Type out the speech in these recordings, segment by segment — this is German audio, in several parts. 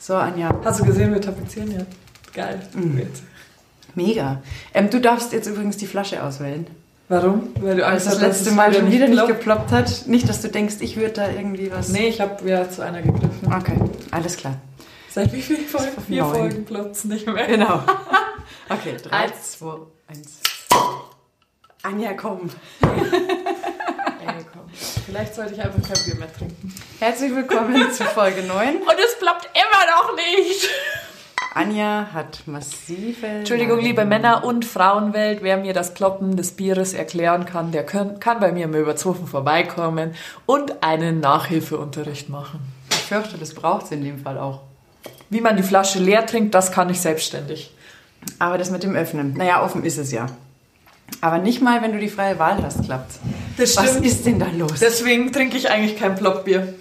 So, Anja. Hast du gesehen, wir tapezieren ja. Geil. Mhm. Mega. Ähm, du darfst jetzt übrigens die Flasche auswählen. Warum? Weil du Angst hast, das letzte Mal schon wieder nicht geploppt hat. Nicht, dass du denkst, ich würde da irgendwie was. Nee, ich habe ja zu einer gegriffen. Okay, alles klar. Seit wie vielen Folgen? Vier Neun. Folgen ploppt es nicht mehr. Genau. Okay, drei, eins, zwei, eins. Anja, komm. Komm. Vielleicht sollte ich einfach kein Bier mehr trinken. Herzlich willkommen zu Folge 9. Und es ploppt immer noch nicht. Anja hat massive. Entschuldigung, Nein. liebe Männer- und Frauenwelt, wer mir das Ploppen des Bieres erklären kann, der kann, kann bei mir im Überzofen vorbeikommen und einen Nachhilfeunterricht machen. Ich fürchte, das braucht es in dem Fall auch. Wie man die Flasche leer trinkt, das kann ich selbstständig. Aber das mit dem Öffnen, naja, offen ist es ja. Aber nicht mal, wenn du die freie Wahl hast, klappt. Das stimmt. Was ist denn da los? Deswegen trinke ich eigentlich kein Ploppbier.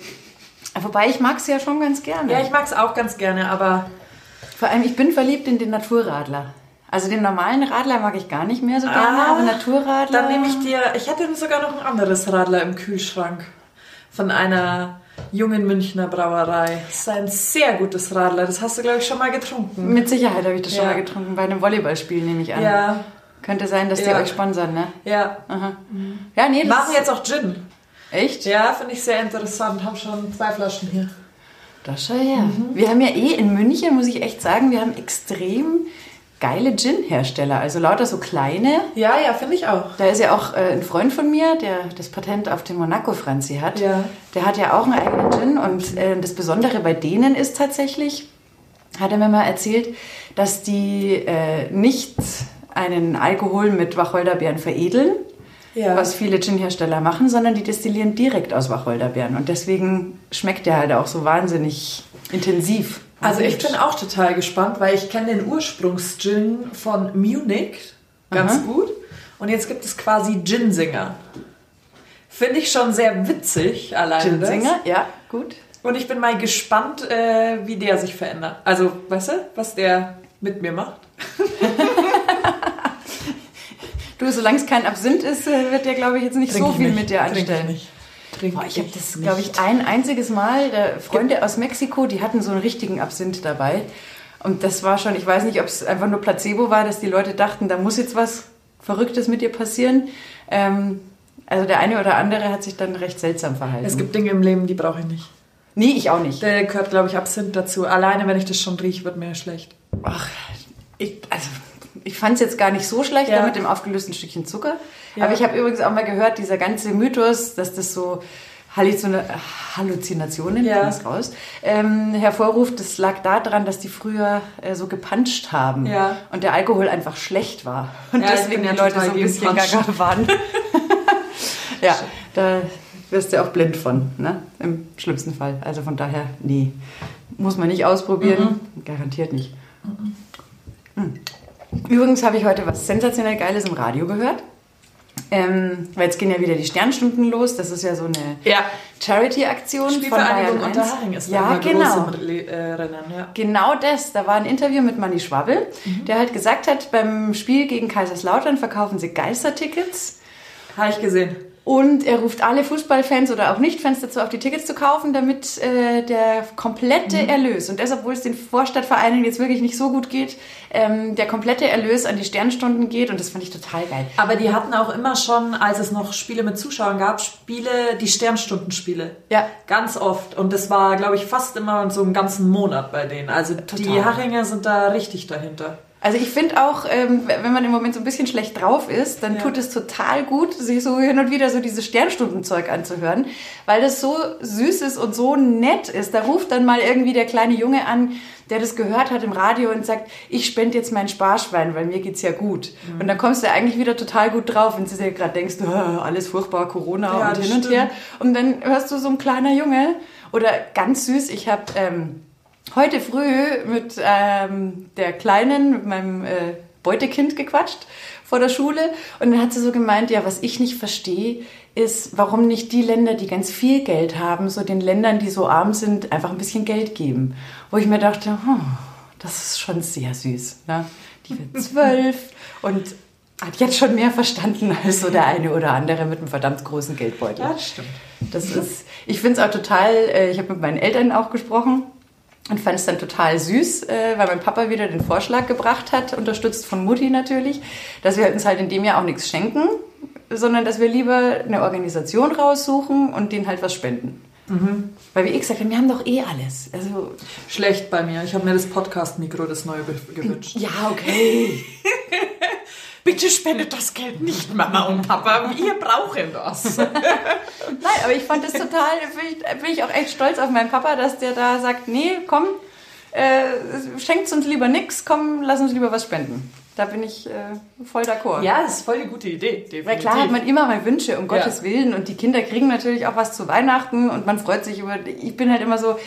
Wobei ich mag es ja schon ganz gerne. Ja, ich mag es auch ganz gerne, aber vor allem, ich bin verliebt in den Naturradler. Also den normalen Radler mag ich gar nicht mehr so gerne, ah, aber Naturradler. Dann nehme ich dir, ich hätte sogar noch ein anderes Radler im Kühlschrank von einer jungen Münchner Brauerei. Das ist ein sehr gutes Radler. Das hast du, glaube ich, schon mal getrunken. Mit Sicherheit habe ich das ja. schon mal getrunken. Bei einem Volleyballspiel nehme ich an. Ja. Könnte sein, dass die euch sponsern, ne? Ja. Aha. Ja, nee, das Machen jetzt auch Gin. Echt? Ja, finde ich sehr interessant. Haben schon zwei Flaschen hier. Das schau her. Mhm. Wir haben ja eh in München, muss ich echt sagen, wir haben extrem geile Gin-Hersteller, also lauter so kleine. Ja, ja, finde ich auch. Da ist ja auch äh, ein Freund von mir, der das Patent auf den Monaco Franzi hat. Ja. Der hat ja auch einen eigenen Gin und äh, das Besondere bei denen ist tatsächlich, hat er mir mal erzählt, dass die äh, nicht einen Alkohol mit Wacholderbeeren veredeln, ja. was viele Gin-Hersteller machen, sondern die destillieren direkt aus Wacholderbeeren. Und deswegen schmeckt der halt auch so wahnsinnig intensiv. Also ich bin auch total gespannt, weil ich kenne den Ursprungs-Gin von Munich ganz Aha. gut. Und jetzt gibt es quasi Ginsinger. Finde ich schon sehr witzig alleine. Ginsinger, ja, gut. Und ich bin mal gespannt, äh, wie der sich verändert. Also, weißt du, was der mit mir macht? du, solange es kein Absinth ist, äh, wird der, glaube ich, jetzt nicht Trink so viel nicht. mit dir anstellen. Trink nicht. Trink Boah, ich habe das, glaube ich, ein einziges Mal, der Freunde aus Mexiko, die hatten so einen richtigen Absinth dabei. Und das war schon, ich weiß nicht, ob es einfach nur Placebo war, dass die Leute dachten, da muss jetzt was Verrücktes mit dir passieren. Ähm, also der eine oder andere hat sich dann recht seltsam verhalten. Es gibt Dinge im Leben, die brauche ich nicht. Nee, ich auch nicht. Der gehört, glaube ich, Absinth dazu. Alleine, wenn ich das schon rieche, wird mir schlecht. Ach, ich, also ich fand es jetzt gar nicht so schlecht ja. mit dem aufgelösten Stückchen Zucker. Ja. Aber ich habe übrigens auch mal gehört, dieser ganze Mythos, dass das so Halluzinationen, ja. raus, ähm, hervorruft, das lag daran, dass die früher äh, so gepanscht haben ja. und der Alkohol einfach schlecht war. Und ja, deswegen die Leute so ein bisschen gaga waren. ja, da wirst du auch blind von, ne? im schlimmsten Fall. Also von daher, nee, muss man nicht ausprobieren, mhm. garantiert nicht. Mhm. Hm. Übrigens habe ich heute was sensationell Geiles im Radio gehört. Ähm, weil jetzt gehen ja wieder die Sternstunden los. Das ist ja so eine ja. Charity-Aktion von Bayern Unterhaching ist ja, genau. Äh, Rennen, ja. Genau das. Da war ein Interview mit Manni Schwabbel, mhm. der halt gesagt hat, beim Spiel gegen Kaiserslautern verkaufen sie Geistertickets. Habe ich gesehen. Und er ruft alle Fußballfans oder auch Nicht-Fans dazu auf, die Tickets zu kaufen, damit äh, der komplette mhm. Erlös, und deshalb, obwohl es den Vorstadtvereinen jetzt wirklich nicht so gut geht, ähm, der komplette Erlös an die Sternstunden geht. Und das fand ich total geil. Aber die hatten auch immer schon, als es noch Spiele mit Zuschauern gab, Spiele, die Sternstundenspiele. Ja. Ganz oft. Und das war, glaube ich, fast immer so einen ganzen Monat bei denen. Also total. die Hachinger sind da richtig dahinter. Also ich finde auch, ähm, wenn man im Moment so ein bisschen schlecht drauf ist, dann ja. tut es total gut, sich so hin und wieder so dieses Sternstundenzeug anzuhören, weil das so süß ist und so nett ist. Da ruft dann mal irgendwie der kleine Junge an, der das gehört hat im Radio und sagt, ich spende jetzt mein Sparschwein, weil mir geht's ja gut. Mhm. Und dann kommst du eigentlich wieder total gut drauf, wenn du dir gerade denkst, oh, alles furchtbar, Corona ja, und hin und her. Und dann hörst du so ein kleiner Junge oder ganz süß, ich habe... Ähm, heute früh mit ähm, der Kleinen, mit meinem äh, Beutekind gequatscht vor der Schule und dann hat sie so gemeint, ja, was ich nicht verstehe, ist, warum nicht die Länder, die ganz viel Geld haben, so den Ländern, die so arm sind, einfach ein bisschen Geld geben. Wo ich mir dachte, hm, das ist schon sehr süß. Ne? Die wird zwölf und hat jetzt schon mehr verstanden als so der eine oder andere mit einem verdammt großen Geldbeutel. Ja, das stimmt. Das ist, ich finde es auch total, äh, ich habe mit meinen Eltern auch gesprochen und fand es dann total süß, äh, weil mein Papa wieder den Vorschlag gebracht hat, unterstützt von Mutti natürlich, dass wir uns halt in dem Jahr auch nichts schenken, sondern dass wir lieber eine Organisation raussuchen und denen halt was spenden. Mhm. Weil wie ich gesagt habe, wir haben doch eh alles. Also Schlecht bei mir. Ich habe mir das Podcast-Mikro, das neue, gewünscht. Ja, okay. Bitte spendet das Geld nicht, Mama und Papa. Wir brauchen das. Nein, aber ich fand das total, bin ich, bin ich auch echt stolz auf meinen Papa, dass der da sagt, nee, komm, äh, schenkt uns lieber nichts, komm, lass uns lieber was spenden. Da bin ich äh, voll d'accord. Ja, das ist voll die gute Idee. Definitiv. Weil klar hat man immer mal Wünsche, um Gottes ja. Willen. Und die Kinder kriegen natürlich auch was zu Weihnachten und man freut sich über. Ich bin halt immer so,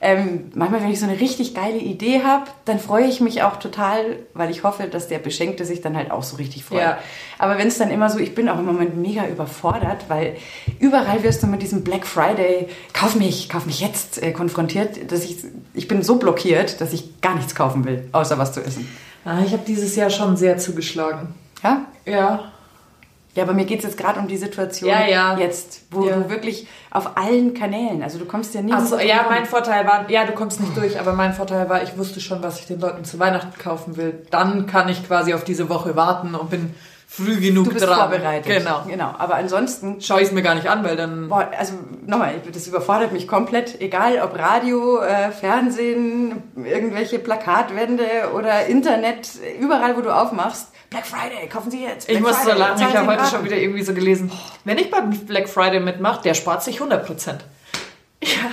ähm, manchmal, wenn ich so eine richtig geile Idee habe, dann freue ich mich auch total, weil ich hoffe, dass der Beschenkte sich dann halt auch so richtig freut. Ja. Aber wenn es dann immer so, ich bin auch im Moment mega überfordert, weil überall wirst du mit diesem Black Friday, kauf mich, kauf mich jetzt, äh, konfrontiert, dass ich, ich bin so blockiert, dass ich gar nichts kaufen will, außer was zu essen. Ah, ich habe dieses Jahr schon sehr zugeschlagen. Ja? Ja. Ja, aber mir geht es jetzt gerade um die Situation ja, ja. jetzt, wo ja. du wirklich auf allen Kanälen, also du kommst ja nicht. Also ja, mein Vorteil war, ja, du kommst nicht durch, aber mein Vorteil war, ich wusste schon, was ich den Leuten zu Weihnachten kaufen will. Dann kann ich quasi auf diese Woche warten und bin früh genug du bist dran. vorbereitet. Genau. genau. Aber ansonsten schaue ich es mir gar nicht an, weil dann. Boah, also nochmal, das überfordert mich komplett. Egal ob Radio, äh, Fernsehen, irgendwelche Plakatwände oder Internet, überall, wo du aufmachst. Black Friday, kaufen Sie jetzt. Black ich muss so lachen, ich habe heute schon wieder irgendwie so gelesen, wenn ich beim Black Friday mitmache, der spart sich 100 Prozent. Ja,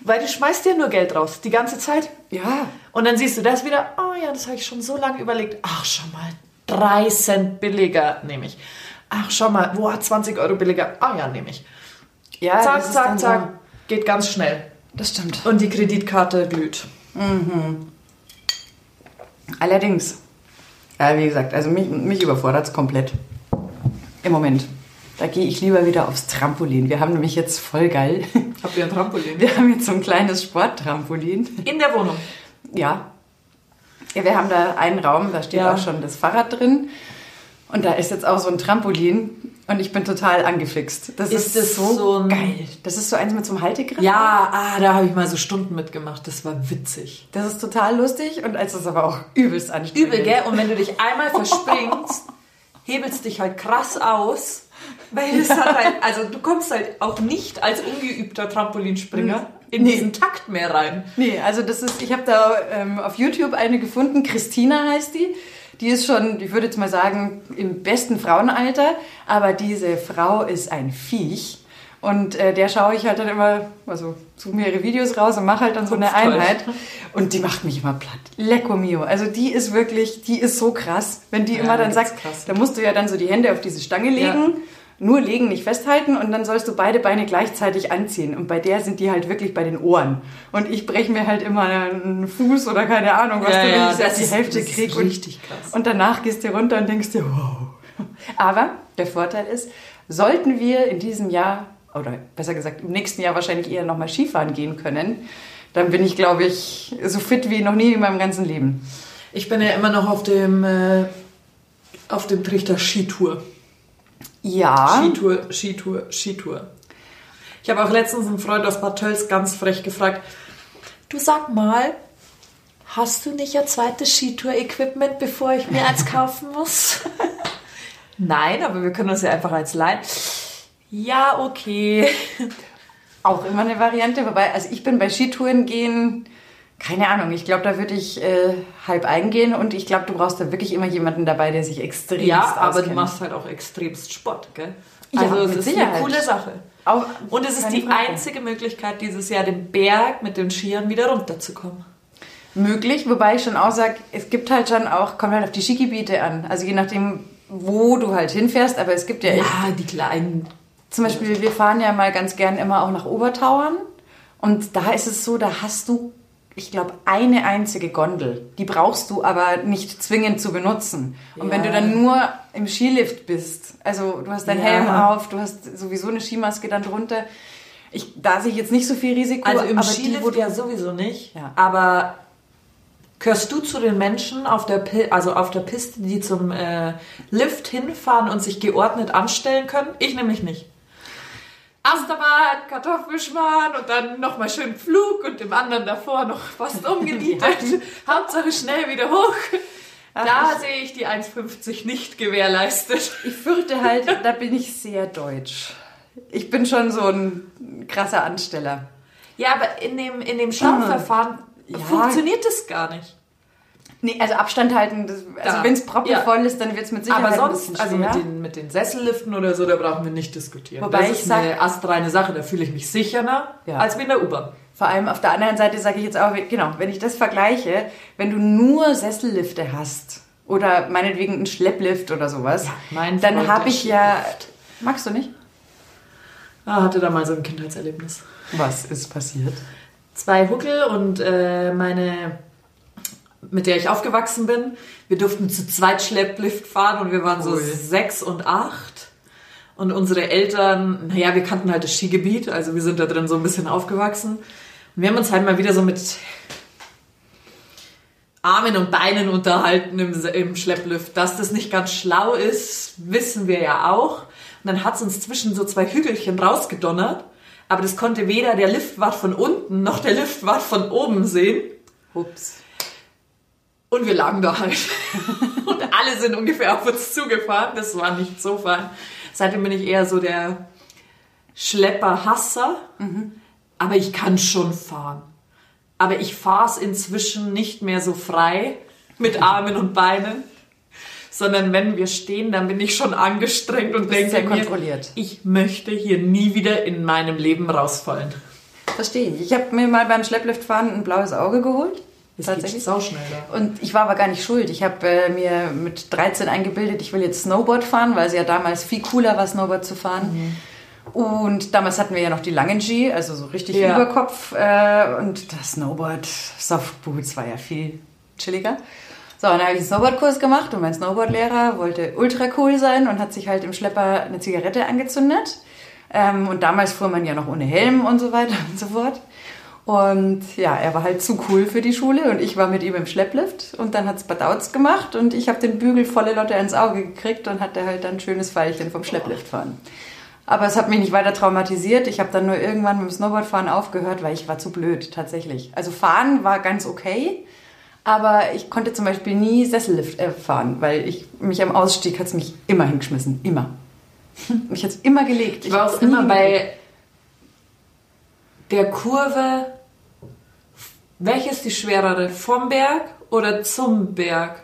weil du schmeißt dir nur Geld raus, die ganze Zeit. Ja. Und dann siehst du das wieder, oh ja, das habe ich schon so lange überlegt. Ach, schon mal, 3 Cent billiger nehme ich. Ach, schau mal, wo hat 20 Euro billiger? Ah ja, nehme ich. Ja, zack, zack, zack. So. Geht ganz schnell. Das stimmt. Und die Kreditkarte glüht. Mhm. Allerdings, äh, wie gesagt, also mich, mich überfordert es komplett. Im Moment. Da gehe ich lieber wieder aufs Trampolin. Wir haben nämlich jetzt voll geil. Habt ihr ein Trampolin? Wir haben jetzt so ein kleines Sporttrampolin. In der Wohnung? Ja. Ja, wir haben da einen Raum, da steht ja. auch schon das Fahrrad drin. Und da ist jetzt auch so ein Trampolin und ich bin total angefixt. Das ist, ist das so, so geil. Das ist so eins mit so einem Haltegriff. Ja, ah, da habe ich mal so Stunden mitgemacht. Das war witzig. Das ist total lustig und es ist aber auch übelst anstrengend. Übel, gell? Und wenn du dich einmal verspringst, hebelst dich halt krass aus. Weil es hat halt, also du kommst halt auch nicht als ungeübter Trampolinspringer in nee. diesen Takt mehr rein. Nee, also das ist, ich habe da ähm, auf YouTube eine gefunden, Christina heißt die. Die ist schon, ich würde jetzt mal sagen, im besten Frauenalter, aber diese Frau ist ein Viech. Und äh, der schaue ich halt dann immer, also suche mir ihre Videos raus und mache halt dann so eine Einheit. Und die macht mich immer platt. Lecco mio. Also die ist wirklich, die ist so krass. Wenn die ja, immer dann sagt, da musst du ja dann so die Hände auf diese Stange legen. Ja nur legen, nicht festhalten und dann sollst du beide Beine gleichzeitig anziehen. Und bei der sind die halt wirklich bei den Ohren. Und ich breche mir halt immer einen Fuß oder keine Ahnung, was ja, du, ja, das die Hälfte das krieg. richtig krass. Und danach gehst du runter und denkst dir, wow. Aber der Vorteil ist, sollten wir in diesem Jahr, oder besser gesagt im nächsten Jahr wahrscheinlich eher nochmal Skifahren gehen können, dann bin ich, glaube ich, so fit wie noch nie in meinem ganzen Leben. Ich bin ja immer noch auf dem, äh, auf dem Trichter Skitour. Ja. Skitour, Skitour, Skitour. Ich habe auch letztens einen Freund aus Bad Tölz ganz frech gefragt, du sag mal, hast du nicht ein zweites Skitour-Equipment, bevor ich mir eins kaufen muss? Nein, aber wir können uns ja einfach eins leihen. Ja, okay. Auch immer eine Variante, wobei, also ich bin bei Skitouren gehen keine Ahnung, ich glaube, da würde ich äh, halb eingehen und ich glaube, du brauchst da wirklich immer jemanden dabei, der sich extrem Ja, aber auskennt. du machst halt auch extremst Sport, gell? Also ja, es ist Sicherheit. eine coole Sache. Auch, und es ist die Frage. einzige Möglichkeit, dieses Jahr den Berg mit den Skiern wieder runterzukommen. Möglich, wobei ich schon auch sage, es gibt halt schon auch, kommt halt auf die Skigebiete an. Also je nachdem, wo du halt hinfährst, aber es gibt ja, ja die kleinen. Zum Beispiel, wir fahren ja mal ganz gern immer auch nach Obertauern. Und da ist es so, da hast du ich glaube, eine einzige Gondel. Die brauchst du aber nicht zwingend zu benutzen. Und ja. wenn du dann nur im Skilift bist, also du hast deinen ja. Helm auf, du hast sowieso eine Skimaske dann drunter. Ich, da sehe ich jetzt nicht so viel Risiko. Also im Skilift ja sowieso nicht. Ja. Aber gehörst du zu den Menschen auf der, also auf der Piste, die zum äh, Lift hinfahren und sich geordnet anstellen können? Ich nämlich nicht. Achterbahn, Kartoffelschmarrn und dann nochmal schön Flug und im anderen davor noch fast umgenietet. Hauptsache schnell wieder hoch. Da sehe ich die 1,50 nicht gewährleistet. Ich fürchte halt, da bin ich sehr deutsch. Ich bin schon so ein krasser Ansteller. Ja, aber in dem, in dem Schaumverfahren Ja. funktioniert das gar nicht. Nee, also Abstand halten, das, also wenn es proppevoll Ja. ist, dann wird es mit Sicherheit Aber sonst, also mit den, mit den Sesselliften oder so, da brauchen wir nicht diskutieren. Wobei das ich ist sag- eine astreine Sache, da fühle ich mich sicherer Ja. als wie in der U-Bahn. Vor allem auf der anderen Seite sage ich jetzt auch, genau, wenn ich das vergleiche, wenn du nur Sessellifte hast oder meinetwegen einen Schlepplift oder sowas, Ja, dann habe ich ja... Magst du nicht? Ah, hatte da mal so ein Kindheitserlebnis. Was ist passiert? Zwei Huckel und äh, meine, mit der ich aufgewachsen bin, wir durften zu zweit Schlepplift fahren und wir waren so Cool. sechs und acht. Und unsere Eltern, naja, wir kannten halt das Skigebiet, also wir sind da drin so ein bisschen aufgewachsen. Und wir haben uns halt mal wieder so mit Armen und Beinen unterhalten im, im Schlepplift. Dass das nicht ganz schlau ist, wissen wir ja auch. Und dann hat's uns zwischen so zwei Hügelchen rausgedonnert. Aber das konnte weder der Liftwart von unten noch der Liftwart von oben sehen. Ups. Und wir lagen da halt. Und alle sind ungefähr auf uns zugefahren. Das war nicht so fein. Seitdem bin ich eher so der Schlepper-Hasser. Aber ich kann schon fahren. Aber ich fahre es inzwischen nicht mehr so frei mit Armen und Beinen. Sondern wenn wir stehen, dann bin ich schon angestrengt und denke sehr mir, kontrolliert. ich möchte hier nie wieder in meinem Leben rausfallen. Verstehe ich. Ich habe mir mal beim Schleppliftfahren ein blaues Auge geholt. Das tatsächlich. geht sauschnell da. Und ich war aber gar nicht schuld. Ich habe äh, mir mit 13 eingebildet, ich will jetzt Snowboard fahren, weil es ja damals viel cooler war, Snowboard zu fahren. Und damals hatten wir ja noch die langen Ski, also so richtig Ja. Überkopf. Äh, und das Snowboard, Softboots war ja viel chilliger. So, und dann habe ich einen Snowboardkurs gemacht und mein Snowboardlehrer wollte ultra cool sein und hat sich halt im Schlepper eine Zigarette angezündet. Ähm, und damals fuhr man ja noch ohne Helm und so weiter und so fort. Und ja, er war halt zu cool für die Schule und ich war mit ihm im Schlepplift und dann hat's Badauz gemacht und ich habe den Bügel volle Lotte ins Auge gekriegt und hatte halt dann ein schönes Pfeilchen vom Schlepplift fahren. Aber es hat mich nicht weiter traumatisiert. Ich habe dann nur irgendwann mit dem Snowboardfahren aufgehört, weil ich war zu blöd, tatsächlich. Also fahren war ganz okay, aber ich konnte zum Beispiel nie Sessellift äh, fahren, weil ich mich am Ausstieg hat's mich immer hingeschmissen, immer. Mich hat's immer gelegt. Ich war hab's auch immer bei der Kurve. Welche ist die schwerere? Vom Berg oder zum Berg?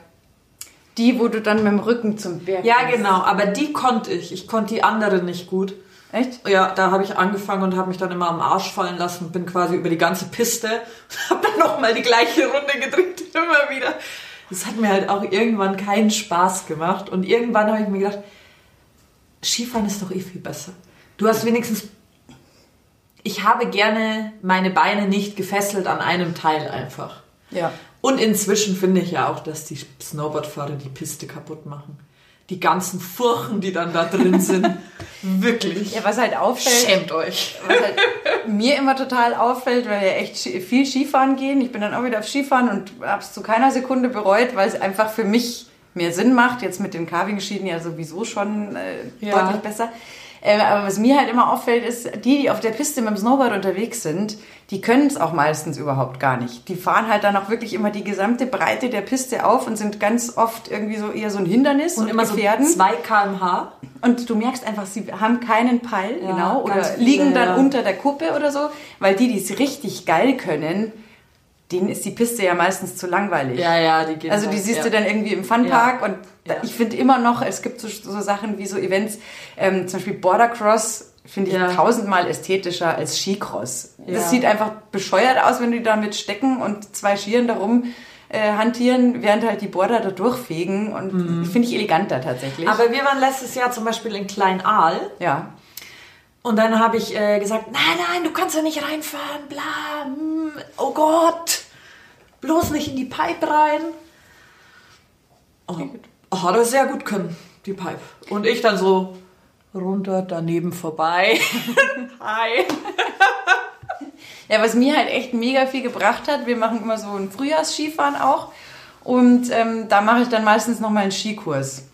die, wo du dann mit dem Rücken zum Berg Ja, gehst. genau, aber die konnte ich. Ich konnte die andere nicht gut. Echt? Ja, da habe ich angefangen und habe mich dann immer am Arsch fallen lassen und bin quasi über die ganze Piste und habe dann nochmal die gleiche Runde gedreht, immer wieder. Das hat mir halt auch irgendwann keinen Spaß gemacht und irgendwann habe ich mir gedacht, Skifahren ist doch eh viel besser. Du hast wenigstens... Ich habe gerne meine Beine nicht gefesselt an einem Teil einfach. Ja. Und inzwischen finde ich ja auch, dass die Snowboardfahrer die Piste kaputt machen. Die ganzen Furchen, die dann da drin sind. Wirklich. Ja, was halt auffällt, Schämt euch. was halt mir immer total auffällt, weil wir echt viel Skifahren gehen. Ich bin dann auch wieder auf Skifahren und habe es zu keiner Sekunde bereut, weil es einfach für mich mehr Sinn macht. Jetzt mit den Carving-Schienen ja sowieso schon äh, Ja. deutlich besser. Äh, aber was mir halt immer auffällt, ist, die, die auf der Piste mit dem Snowboard unterwegs sind, die können es auch meistens überhaupt gar nicht. Die fahren halt dann auch wirklich immer die gesamte Breite der Piste auf und sind ganz oft irgendwie so eher so ein Hindernis Und immer so gefährden. 2 kmh. Und du merkst einfach, sie haben keinen Peil, Ja, genau, oder viele, liegen dann ja. unter der Kuppe oder so, weil die, die es richtig geil können, denen ist die Piste ja meistens zu langweilig. Ja, ja, die gehen Also die halt, siehst ja. du dann irgendwie im Funpark Ja. und da, Ja. ich finde immer noch, es gibt so, so Sachen wie so Events, ähm, zum Beispiel Border Cross finde ich Ja. tausendmal ästhetischer als Skicross. Ja. Das sieht einfach bescheuert aus, wenn die da mit stecken und zwei Skiern darum äh, hantieren, während halt die Border da durchfegen und Mhm. finde ich eleganter tatsächlich. Aber wir waren letztes Jahr zum Beispiel in Kleinaal ja. und dann habe ich äh, gesagt, nein, nein, du kannst da nicht reinfahren, bla, hm, oh Gott, bloß nicht in die Pipe rein. Oh, oh, hat er sehr gut können, die Pipe. Und ich dann so runter, daneben vorbei. Hi. Ja, was mir halt echt mega viel gebracht hat, wir machen immer so ein Frühjahrsskifahren auch und ähm, da mache ich dann meistens nochmal einen Skikurs.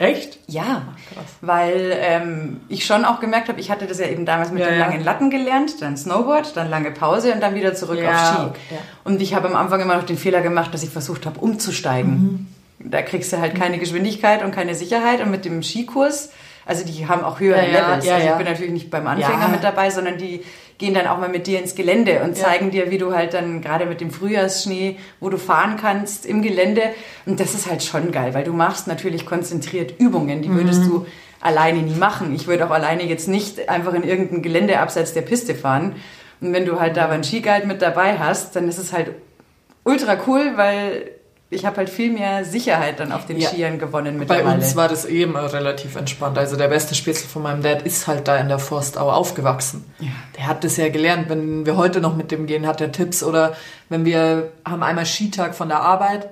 Echt? Ja, Ach, weil ähm, ich schon auch gemerkt habe, ich hatte das ja eben damals mit ja, den ja. langen Latten gelernt, dann Snowboard, dann lange Pause und dann wieder zurück ja, auf Ski. Okay. Und ich habe am Anfang immer noch den Fehler gemacht, dass ich versucht habe, umzusteigen. Mhm. Da kriegst du halt keine Geschwindigkeit und keine Sicherheit und mit dem Skikurs also die haben auch höhere Levels. also ich bin natürlich nicht beim Anfänger mit dabei, sondern die gehen dann auch mal mit dir ins Gelände und zeigen dir, wie du halt dann gerade mit dem Frühjahrsschnee, wo du fahren kannst im Gelände. Und das ist halt schon geil, weil du machst natürlich konzentriert Übungen, die würdest mhm. du alleine nie machen. Ich würde auch alleine jetzt nicht einfach in irgendein Gelände abseits der Piste fahren. Und wenn du halt da einen Skiguide mit dabei hast, dann ist es halt ultra cool, weil ich habe halt viel mehr Sicherheit dann auf den ja. Skiern gewonnen mittlerweile. Bei uns war das eben relativ entspannt. Also der beste Spätzle von meinem Dad ist halt da in der Forstau aufgewachsen. Ja. Der hat das ja gelernt. Wenn wir heute noch mit dem gehen, hat er Tipps. Oder wenn wir haben einmal Skitag von der Arbeit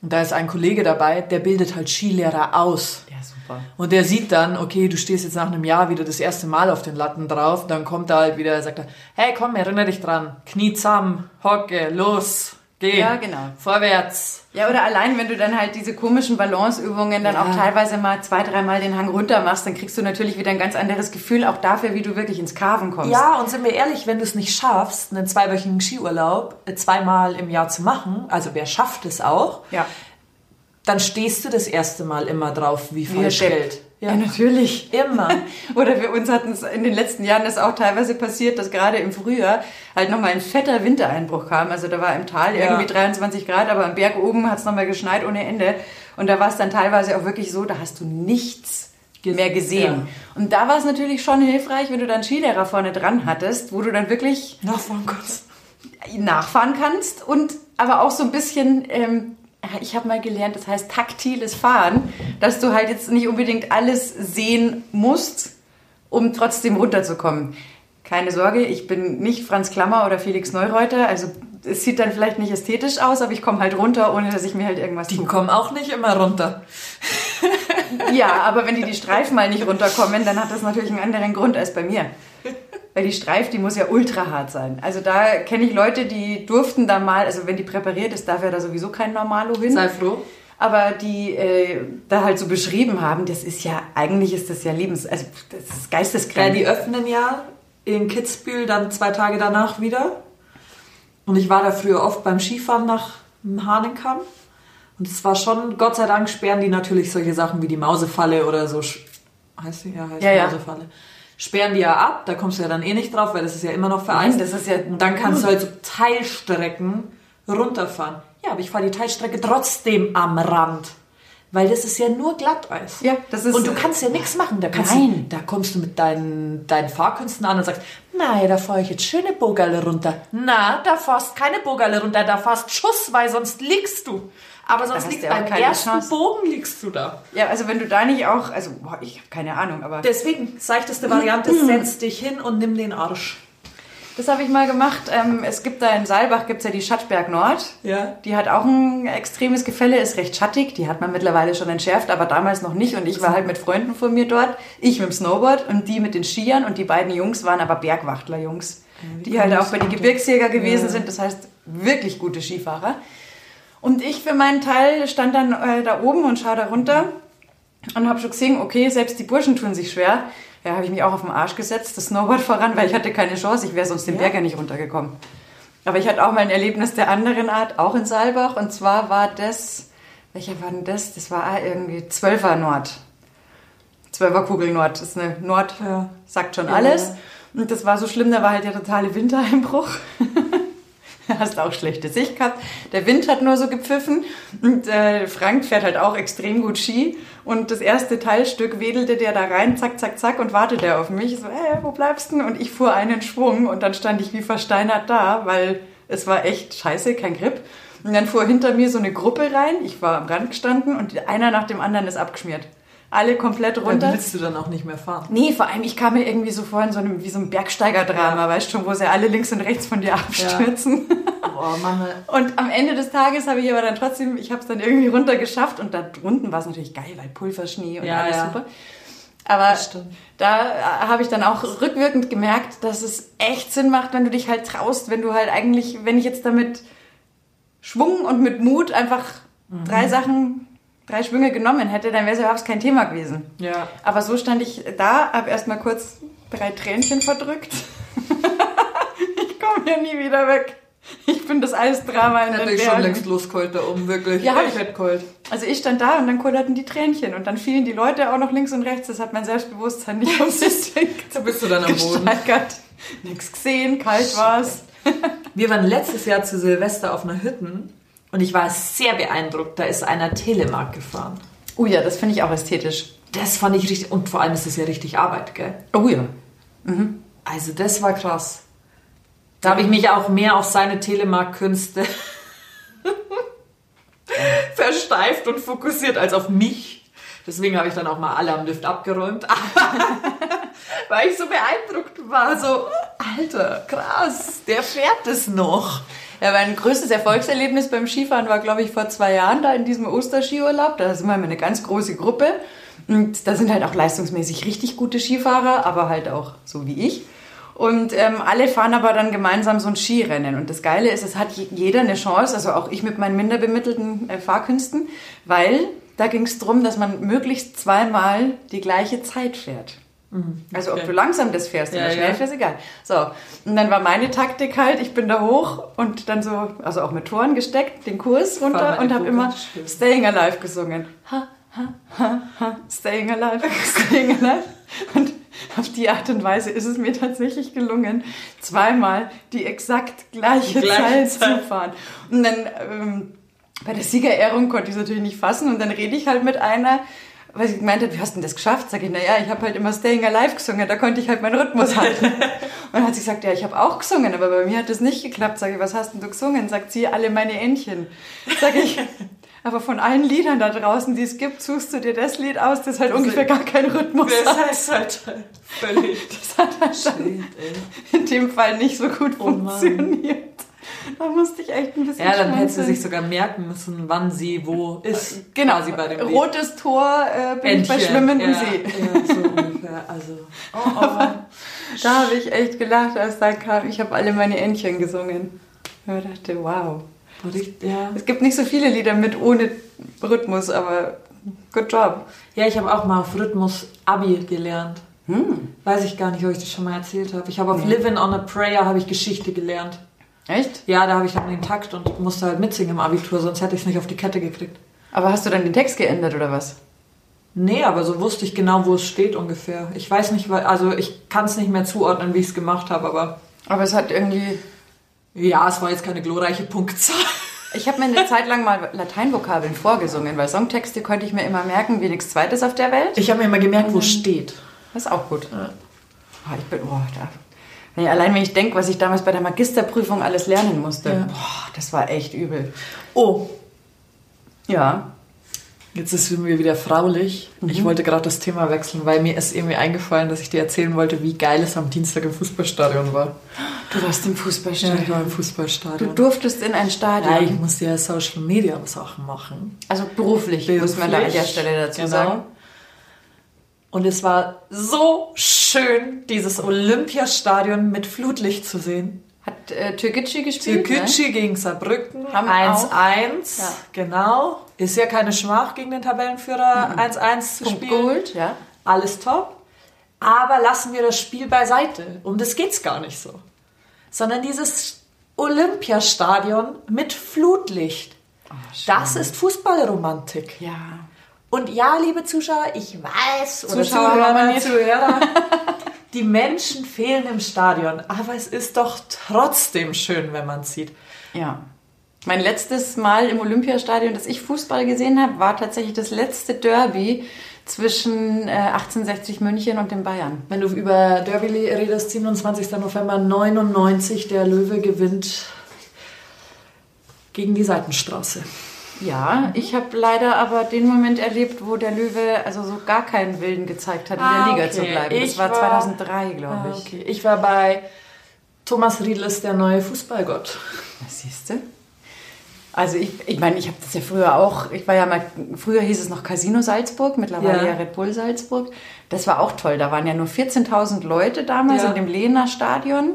und da ist ein Kollege dabei, der bildet halt Skilehrer aus. Ja, super. Und der sieht dann, okay, du stehst jetzt nach einem Jahr wieder das erste Mal auf den Latten drauf. Dann kommt er halt wieder, sagt er, hey komm, erinnere dich dran. Knie zusammen, hocke, los Geh. Ja, genau. Vorwärts. Ja, oder allein, wenn du dann halt diese komischen Balanceübungen dann ja. auch teilweise mal zwei, dreimal den Hang runter machst, dann kriegst du natürlich wieder ein ganz anderes Gefühl auch dafür, wie du wirklich ins Carven kommst. Ja, und sind wir ehrlich, wenn du es nicht schaffst, einen zweiwöchigen Skiurlaub äh, zweimal im Jahr zu machen, also wer schafft es auch, ja. dann stehst du das erste Mal immer drauf, wie falsch Geld. Ja, ja, natürlich. Immer. Oder für uns hatten es in den letzten Jahren das auch teilweise passiert, dass gerade im Frühjahr halt nochmal ein fetter Wintereinbruch kam. Also da war im Tal ja. irgendwie 23 Grad, aber am Berg oben hat es nochmal geschneit ohne Ende. Und da war es dann teilweise auch wirklich so, da hast du nichts mehr gesehen. Ja. Und da war es natürlich schon hilfreich, wenn du dann Skilehrer vorne dran hattest, wo du dann wirklich nachfahren kannst. Nachfahren kannst und aber auch so ein bisschen ähm, ich habe mal gelernt, das heißt taktiles Fahren, dass du halt jetzt nicht unbedingt alles sehen musst, um trotzdem runterzukommen. Keine Sorge, ich bin nicht Franz Klammer oder Felix Neureuter, also es sieht dann vielleicht nicht ästhetisch aus, aber ich komme halt runter, ohne dass ich mir halt irgendwas Die tue. kommen auch nicht immer runter. ja, aber wenn die die Streifen mal nicht runterkommen, dann hat das natürlich einen anderen Grund als bei mir weil die Streif, die muss ja ultra hart sein. Also da kenne ich Leute, die durften da mal, also wenn die präpariert ist, darf ja da sowieso kein Normalo hin. Sei froh. Aber die äh, da halt so beschrieben haben, das ist ja, eigentlich ist das ja Lebens, also das ist geisteskrank. Ja, die öffnen ja in Kitzbühel dann zwei Tage danach wieder. Und ich war da früher oft beim Skifahren nach Hahnenkamm. Und es war schon, Gott sei Dank sperren die natürlich solche Sachen wie die Mausefalle oder so. Heißt die? Ja, heißt ja, Mausefalle. Ja sperren die ja ab, da kommst du ja dann eh nicht drauf, weil das ist ja immer noch vereint. das ist ja und dann kannst du halt so Teilstrecken runterfahren. Ja, aber ich fahre die Teilstrecke trotzdem am Rand. Weil das ist ja nur Glatteis. Ja, das ist. Und du kannst ja nichts machen. Da kannst nein. Du, da kommst du mit deinen, deinen Fahrkünsten an und sagst, nein, da fahre ich jetzt schöne Bogerle runter. Na, da fährst keine Bogerle runter, da fährst Schuss, weil sonst liegst du. Aber sonst liegt beim ersten Chance. Bogen liegst du da. Ja, also wenn du da nicht auch, also boah, ich habe keine Ahnung, aber... Deswegen, seichteste Variante, setz dich hin und nimm den Arsch. Das habe ich mal gemacht. Ähm, es gibt da in Saalbach gibt's ja die Schattberg Nord. Ja. Die hat auch ein extremes Gefälle, ist recht schattig. Die hat man mittlerweile schon entschärft, aber damals noch nicht. Und ich war halt mit Freunden von mir dort. Ich mit dem Snowboard und die mit den Skiern. Und die beiden Jungs waren aber Bergwachtler-Jungs. Die halt auch bei den Gebirgsjäger gewesen ja. sind. Das heißt, wirklich gute Skifahrer. Und ich für meinen Teil stand dann äh, da oben und schaue da runter und habe schon gesehen, okay, selbst die Burschen tun sich schwer. Ja, habe ich mich auch auf den Arsch gesetzt, das Snowboard voran, weil ich hatte keine Chance, ich wäre sonst den ja. Berg ja nicht runtergekommen. Aber ich hatte auch mal ein Erlebnis der anderen Art, auch in Saalbach. Und zwar war das, welcher war denn das? Das war irgendwie Zwölfer Nord. Zwölfer Kugel Nord. Das ist eine Nord, ja. sagt schon ja, alles. Und das war so schlimm, da war halt der totale Wintereinbruch. hast auch schlechte Sicht gehabt. Der Wind hat nur so gepfiffen und äh, Frank fährt halt auch extrem gut Ski und das erste Teilstück wedelte der da rein, zack, zack, zack und wartete auf mich. So, äh, wo bleibst du? Und ich fuhr einen Schwung und dann stand ich wie versteinert da, weil es war echt scheiße, kein Grip. Und dann fuhr hinter mir so eine Gruppe rein, ich war am Rand gestanden und einer nach dem anderen ist abgeschmiert alle komplett runter. Dann willst du dann auch nicht mehr fahren. Nee, vor allem, ich kam mir irgendwie so vor in so einem, wie so einem Bergsteigerdrama, ja. weißt du schon, wo sie alle links und rechts von dir abstürzen. Ja. Oh, Mann. Und am Ende des Tages habe ich aber dann trotzdem, ich habe es dann irgendwie runter geschafft und da drunten war es natürlich geil, weil Pulverschnee und ja, alles ja. super. Aber da äh, habe ich dann auch rückwirkend gemerkt, dass es echt Sinn macht, wenn du dich halt traust, wenn du halt eigentlich, wenn ich jetzt damit Schwung und mit Mut einfach mhm. drei Sachen drei Schwünge genommen hätte, dann wäre es überhaupt kein Thema gewesen. Ja. Aber so stand ich da, habe erstmal kurz drei Tränchen verdrückt. ich komme hier nie wieder weg. Ich bin das Eisdrama in Hätte den ich schon längst losgeholt da oben, wirklich. Ja, ich ich. hätte geholt. Also ich stand da und dann kullerten die Tränchen und dann fielen die Leute auch noch links und rechts. Das hat mein Selbstbewusstsein nicht unbedingt Da bist du dann am Boden. Nix gesehen, kalt war's. Wir waren letztes Jahr zu Silvester auf einer Hütten und ich war sehr beeindruckt. Da ist einer Telemark gefahren. Oh ja, das finde ich auch ästhetisch. Das fand ich richtig, und vor allem ist es ja richtig Arbeit, gell? Oh ja. Also das war krass. Da habe ich mich auch mehr auf seine Telemark-Künste versteift und fokussiert als auf mich. Deswegen habe ich dann auch mal alle am Lift abgeräumt. Weil ich so beeindruckt war. So, Alter, krass, der fährt es noch. Ja, mein größtes Erfolgserlebnis beim Skifahren war, glaube ich, vor zwei Jahren da in diesem Osterskiurlaub. Da sind wir eine ganz große Gruppe. Und da sind halt auch leistungsmäßig richtig gute Skifahrer, aber halt auch so wie ich. Und ähm, alle fahren aber dann gemeinsam so ein Skirennen. Und das Geile ist, es hat je- jeder eine Chance, also auch ich mit meinen minder bemittelten äh, Fahrkünsten, weil da ging es darum, dass man möglichst zweimal die gleiche Zeit fährt. Also ob okay. du langsam das fährst Ja, oder schnell ja. fährst, egal. So, und dann war meine Taktik halt, ich bin da hoch und dann so, also auch mit Toren gesteckt, den Kurs runter und habe immer stimmt. Staying Alive gesungen. Ha, ha, ha, ha, Staying Alive, Staying Alive. Und auf die Art und Weise ist es mir tatsächlich gelungen, zweimal die exakt gleiche Die gleiche Zeit, Zeit. zu fahren. Und dann ähm, bei der Siegerehrung konnte ich es natürlich nicht fassen und dann rede ich halt mit einer, weil sie gemeint hat, wie hast du denn das geschafft? Sag ich, naja, ich habe halt immer Staying Alive gesungen, da konnte ich halt meinen Rhythmus halten. und dann hat sie gesagt, ja, ich habe auch gesungen, aber bei mir hat das nicht geklappt. Sag ich, was hast denn du gesungen? Sagt sie, alle meine Entchen. Sag ich, aber von allen Liedern da draußen, die es gibt, suchst du dir das Lied aus, das halt ungefähr gar keinen Rhythmus Das hat. heißt halt völlig. Das hat halt dann in dem Fall nicht so gut Oh Mann. Da musste ich echt ein bisschen Ja, dann hätte sie schmunzeln. sich sogar merken müssen, wann sie wo ist. Genau, Quasi bei dem rotes Tor äh, bin ich bei Entchen. schwimmendem ja, See. Ja, so ungefähr. Also, oh, oh. Da habe ich echt gelacht, als da kam, ich habe alle meine Entchen gesungen. Ich dachte, wow. Richtig, ja. Es gibt nicht so viele Lieder mit ohne Rhythmus, aber good job. ja, ich habe auch mal auf Rhythmus Abi gelernt. Weiß ich gar nicht, ob ich das schon mal erzählt habe. Ich habe auf Living on a Prayer habe ich Geschichte gelernt. Echt? Ja, da habe ich dann den Takt und musste halt mitsingen im Abitur, sonst hätte ich es nicht auf die Kette gekriegt. Aber hast du dann den Text geändert oder was? Nee, aber so wusste ich genau, wo es steht ungefähr. Ich weiß nicht, weil- also ich kann es nicht mehr zuordnen, wie ich es gemacht habe, aber Aber es hat irgendwie. ja, es war jetzt keine glorreiche Punktzahl. Ich habe mir eine Zeit lang mal Lateinvokabeln vorgesungen, weil Songtexte konnte ich mir immer merken, wie nichts Zweites auf der Welt. Ich habe mir immer gemerkt, wo es steht. Das ist auch gut. Oh, ich bin, oh, da. Nee, allein wenn ich denke, was ich damals bei der Magisterprüfung alles lernen musste, Ja. boah, das war echt übel. Oh, Ja. Jetzt ist mir wieder fraulich. Ich wollte gerade das Thema wechseln, weil mir ist irgendwie eingefallen, dass ich dir erzählen wollte, wie geil es am Dienstag im Fußballstadion war. Du warst im Ja, Fußballstadion. ich war im Du Fußballstadion. durftest in ein Stadion. Ja, ich musste ja Social Media Sachen machen. also beruflich, muss man da an der Beruflich, Stelle dazu genau. sagen. Und es war so schön, dieses Olympiastadion mit Flutlicht zu sehen. Hat äh, Türkgücü gespielt? Türkgücü gegen Saarbrücken. Haben 1-1. Ja. Genau. Ist ja keine Schmach gegen den Tabellenführer 1-1 zu Ne? Punkt spielen. geholt, ja. Alles top. Aber lassen wir das Spiel beiseite. Um das geht's gar nicht so. Sondern dieses Olympiastadion mit Flutlicht. das ist Fußballromantik. Ja. Und ja, liebe Zuschauer, ich weiß, oder Zuschauer Zuhörer, die Menschen fehlen im Stadion. Aber es ist doch trotzdem schön, wenn man sieht. Ja. Mein letztes Mal im Olympiastadion, dass ich Fußball gesehen habe, war tatsächlich das letzte Derby zwischen äh, 1860 München und den Bayern. Wenn du über Derby redest, 27. November 99, der Löwe gewinnt gegen die Seitenstraße. Ja, ich habe leider aber den Moment erlebt, wo der Löwe also so gar keinen Willen gezeigt hat, in Ah, der Liga okay. zu bleiben. Das Ich war war- 2003, glaube Ah, ich. okay. Ich war bei Thomas Riedl ist der neue Fußballgott. Was siehst du? Also ich, ich meine, ich habe das ja früher auch, ich war ja mal, früher hieß es noch Casino Salzburg, mittlerweile Ja. ja, Red Bull Salzburg. Das war auch toll, da waren ja nur 14.000 Leute damals Ja. in dem Lehner Stadion.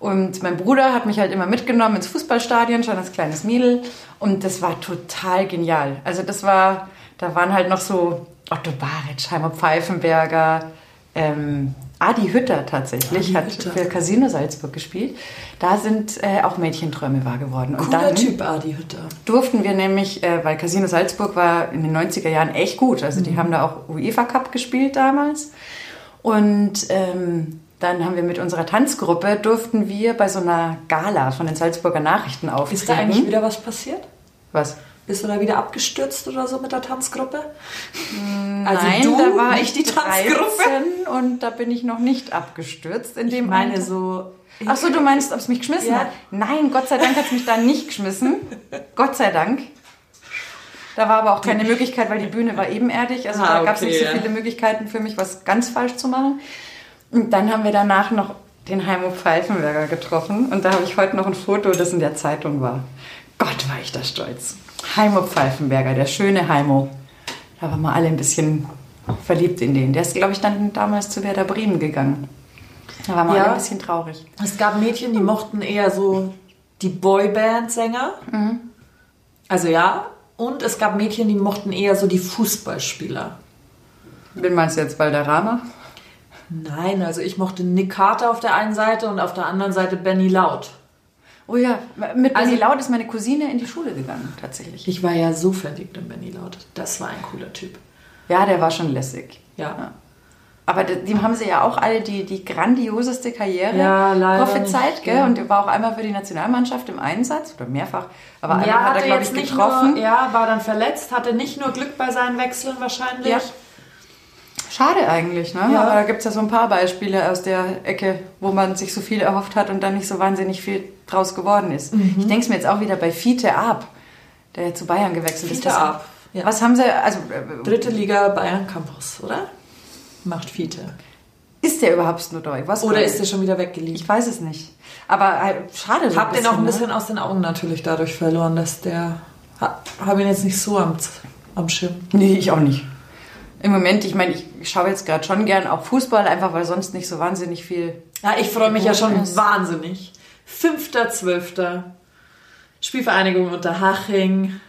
Und mein Bruder hat mich halt immer mitgenommen ins Fußballstadion, schon als kleines Mädel. Und das war total genial. Also das war, da waren halt noch so Otto Baric, Heimo Pfeifenberger, ähm, Adi Hütter tatsächlich Adi hat Hütter. für Casino Salzburg gespielt. Da sind äh, auch Mädchenträume wahr geworden. Und Cooler Typ, Adi Hütter. durften wir nämlich, äh, weil Casino Salzburg war in den 90er Jahren echt gut. Also die haben da auch UEFA Cup gespielt damals. Und ähm, dann haben wir mit unserer Tanzgruppe, durften wir bei so einer Gala von den Salzburger Nachrichten auftreten. Ist da eigentlich wieder was passiert? Was? Bist du da wieder abgestürzt oder so mit der Tanzgruppe? Also Nein, du, da war nicht ich die Tanzgruppe. 13 und da bin ich noch nicht abgestürzt. In dem Ich meine Alter. so... Ach so, du meinst, ob es mich geschmissen Ja. hat? Nein, Gott sei Dank hat es mich da nicht geschmissen. Gott sei Dank. Da war aber auch keine Möglichkeit, weil die Bühne war ebenerdig. Also Ah, da gab es okay, nicht so ja. viele Möglichkeiten für mich, was ganz falsch zu machen. Und dann haben wir danach noch den Heimo Pfeifenberger getroffen. Und da habe ich heute noch ein Foto, das in der Zeitung war. Gott, war ich da stolz. Heimo Pfeifenberger, der schöne Heimo. Da waren wir alle ein bisschen verliebt in den. Der ist, glaube ich, dann damals zu Werder Bremen gegangen. Da waren wir Ja. alle ein bisschen traurig. Es gab Mädchen, die mochten eher so die Boyband-Sänger. Also ja. Und es gab Mädchen, die mochten eher so die Fußballspieler. Wen meinst du jetzt, Valderrama? Nein, also ich mochte Nick Carter auf der einen Seite und auf der anderen Seite Benny Laut. Oh ja, mit Also- Benny Laut ist meine Cousine in die Schule gegangen, tatsächlich. Ich war ja so verliebt in Benny Laut. Das war ein cooler Typ. Ja, der war schon lässig. Ja. Aber de- dem haben sie ja auch alle die, die grandioseste Karriere Ja, prophezeit, nicht, gell? ja. Und er war auch einmal für die Nationalmannschaft im Einsatz oder mehrfach. Aber einmal Ja, hat er, glaube ich, getroffen. nur, ja, war dann verletzt, hatte nicht nur Glück bei seinen Wechseln wahrscheinlich. Ja. Schade eigentlich, ne? Ja. Aber da gibt es ja so ein paar Beispiele aus der Ecke, wo man sich so viel erhofft hat und dann nicht so wahnsinnig viel draus geworden ist. Mhm. Ich denke es mir jetzt auch wieder bei Fiete Ab, der zu Bayern gewechselt ist. Fiete Ab, ja. Was haben sie, also äh, Dritte Liga Bayern Campus, oder? Macht Fiete. ist der überhaupt nur Deutsch? Was Oder ist der schon wieder Ich weggeliehen? weiß es nicht. Aber äh, schade. Ich habe den auch ein ne? bisschen aus den Augen natürlich dadurch verloren, dass der. Habe ihn jetzt nicht so am, am Schirm. Nee, ich auch nicht. Im Moment, ich meine, ich, schaue jetzt gerade schon gern auch Fußball, einfach weil sonst nicht so wahnsinnig viel. Ja, ich freue mich ja schon ist. wahnsinnig. 5.12. Spielvereinigung Unterhaching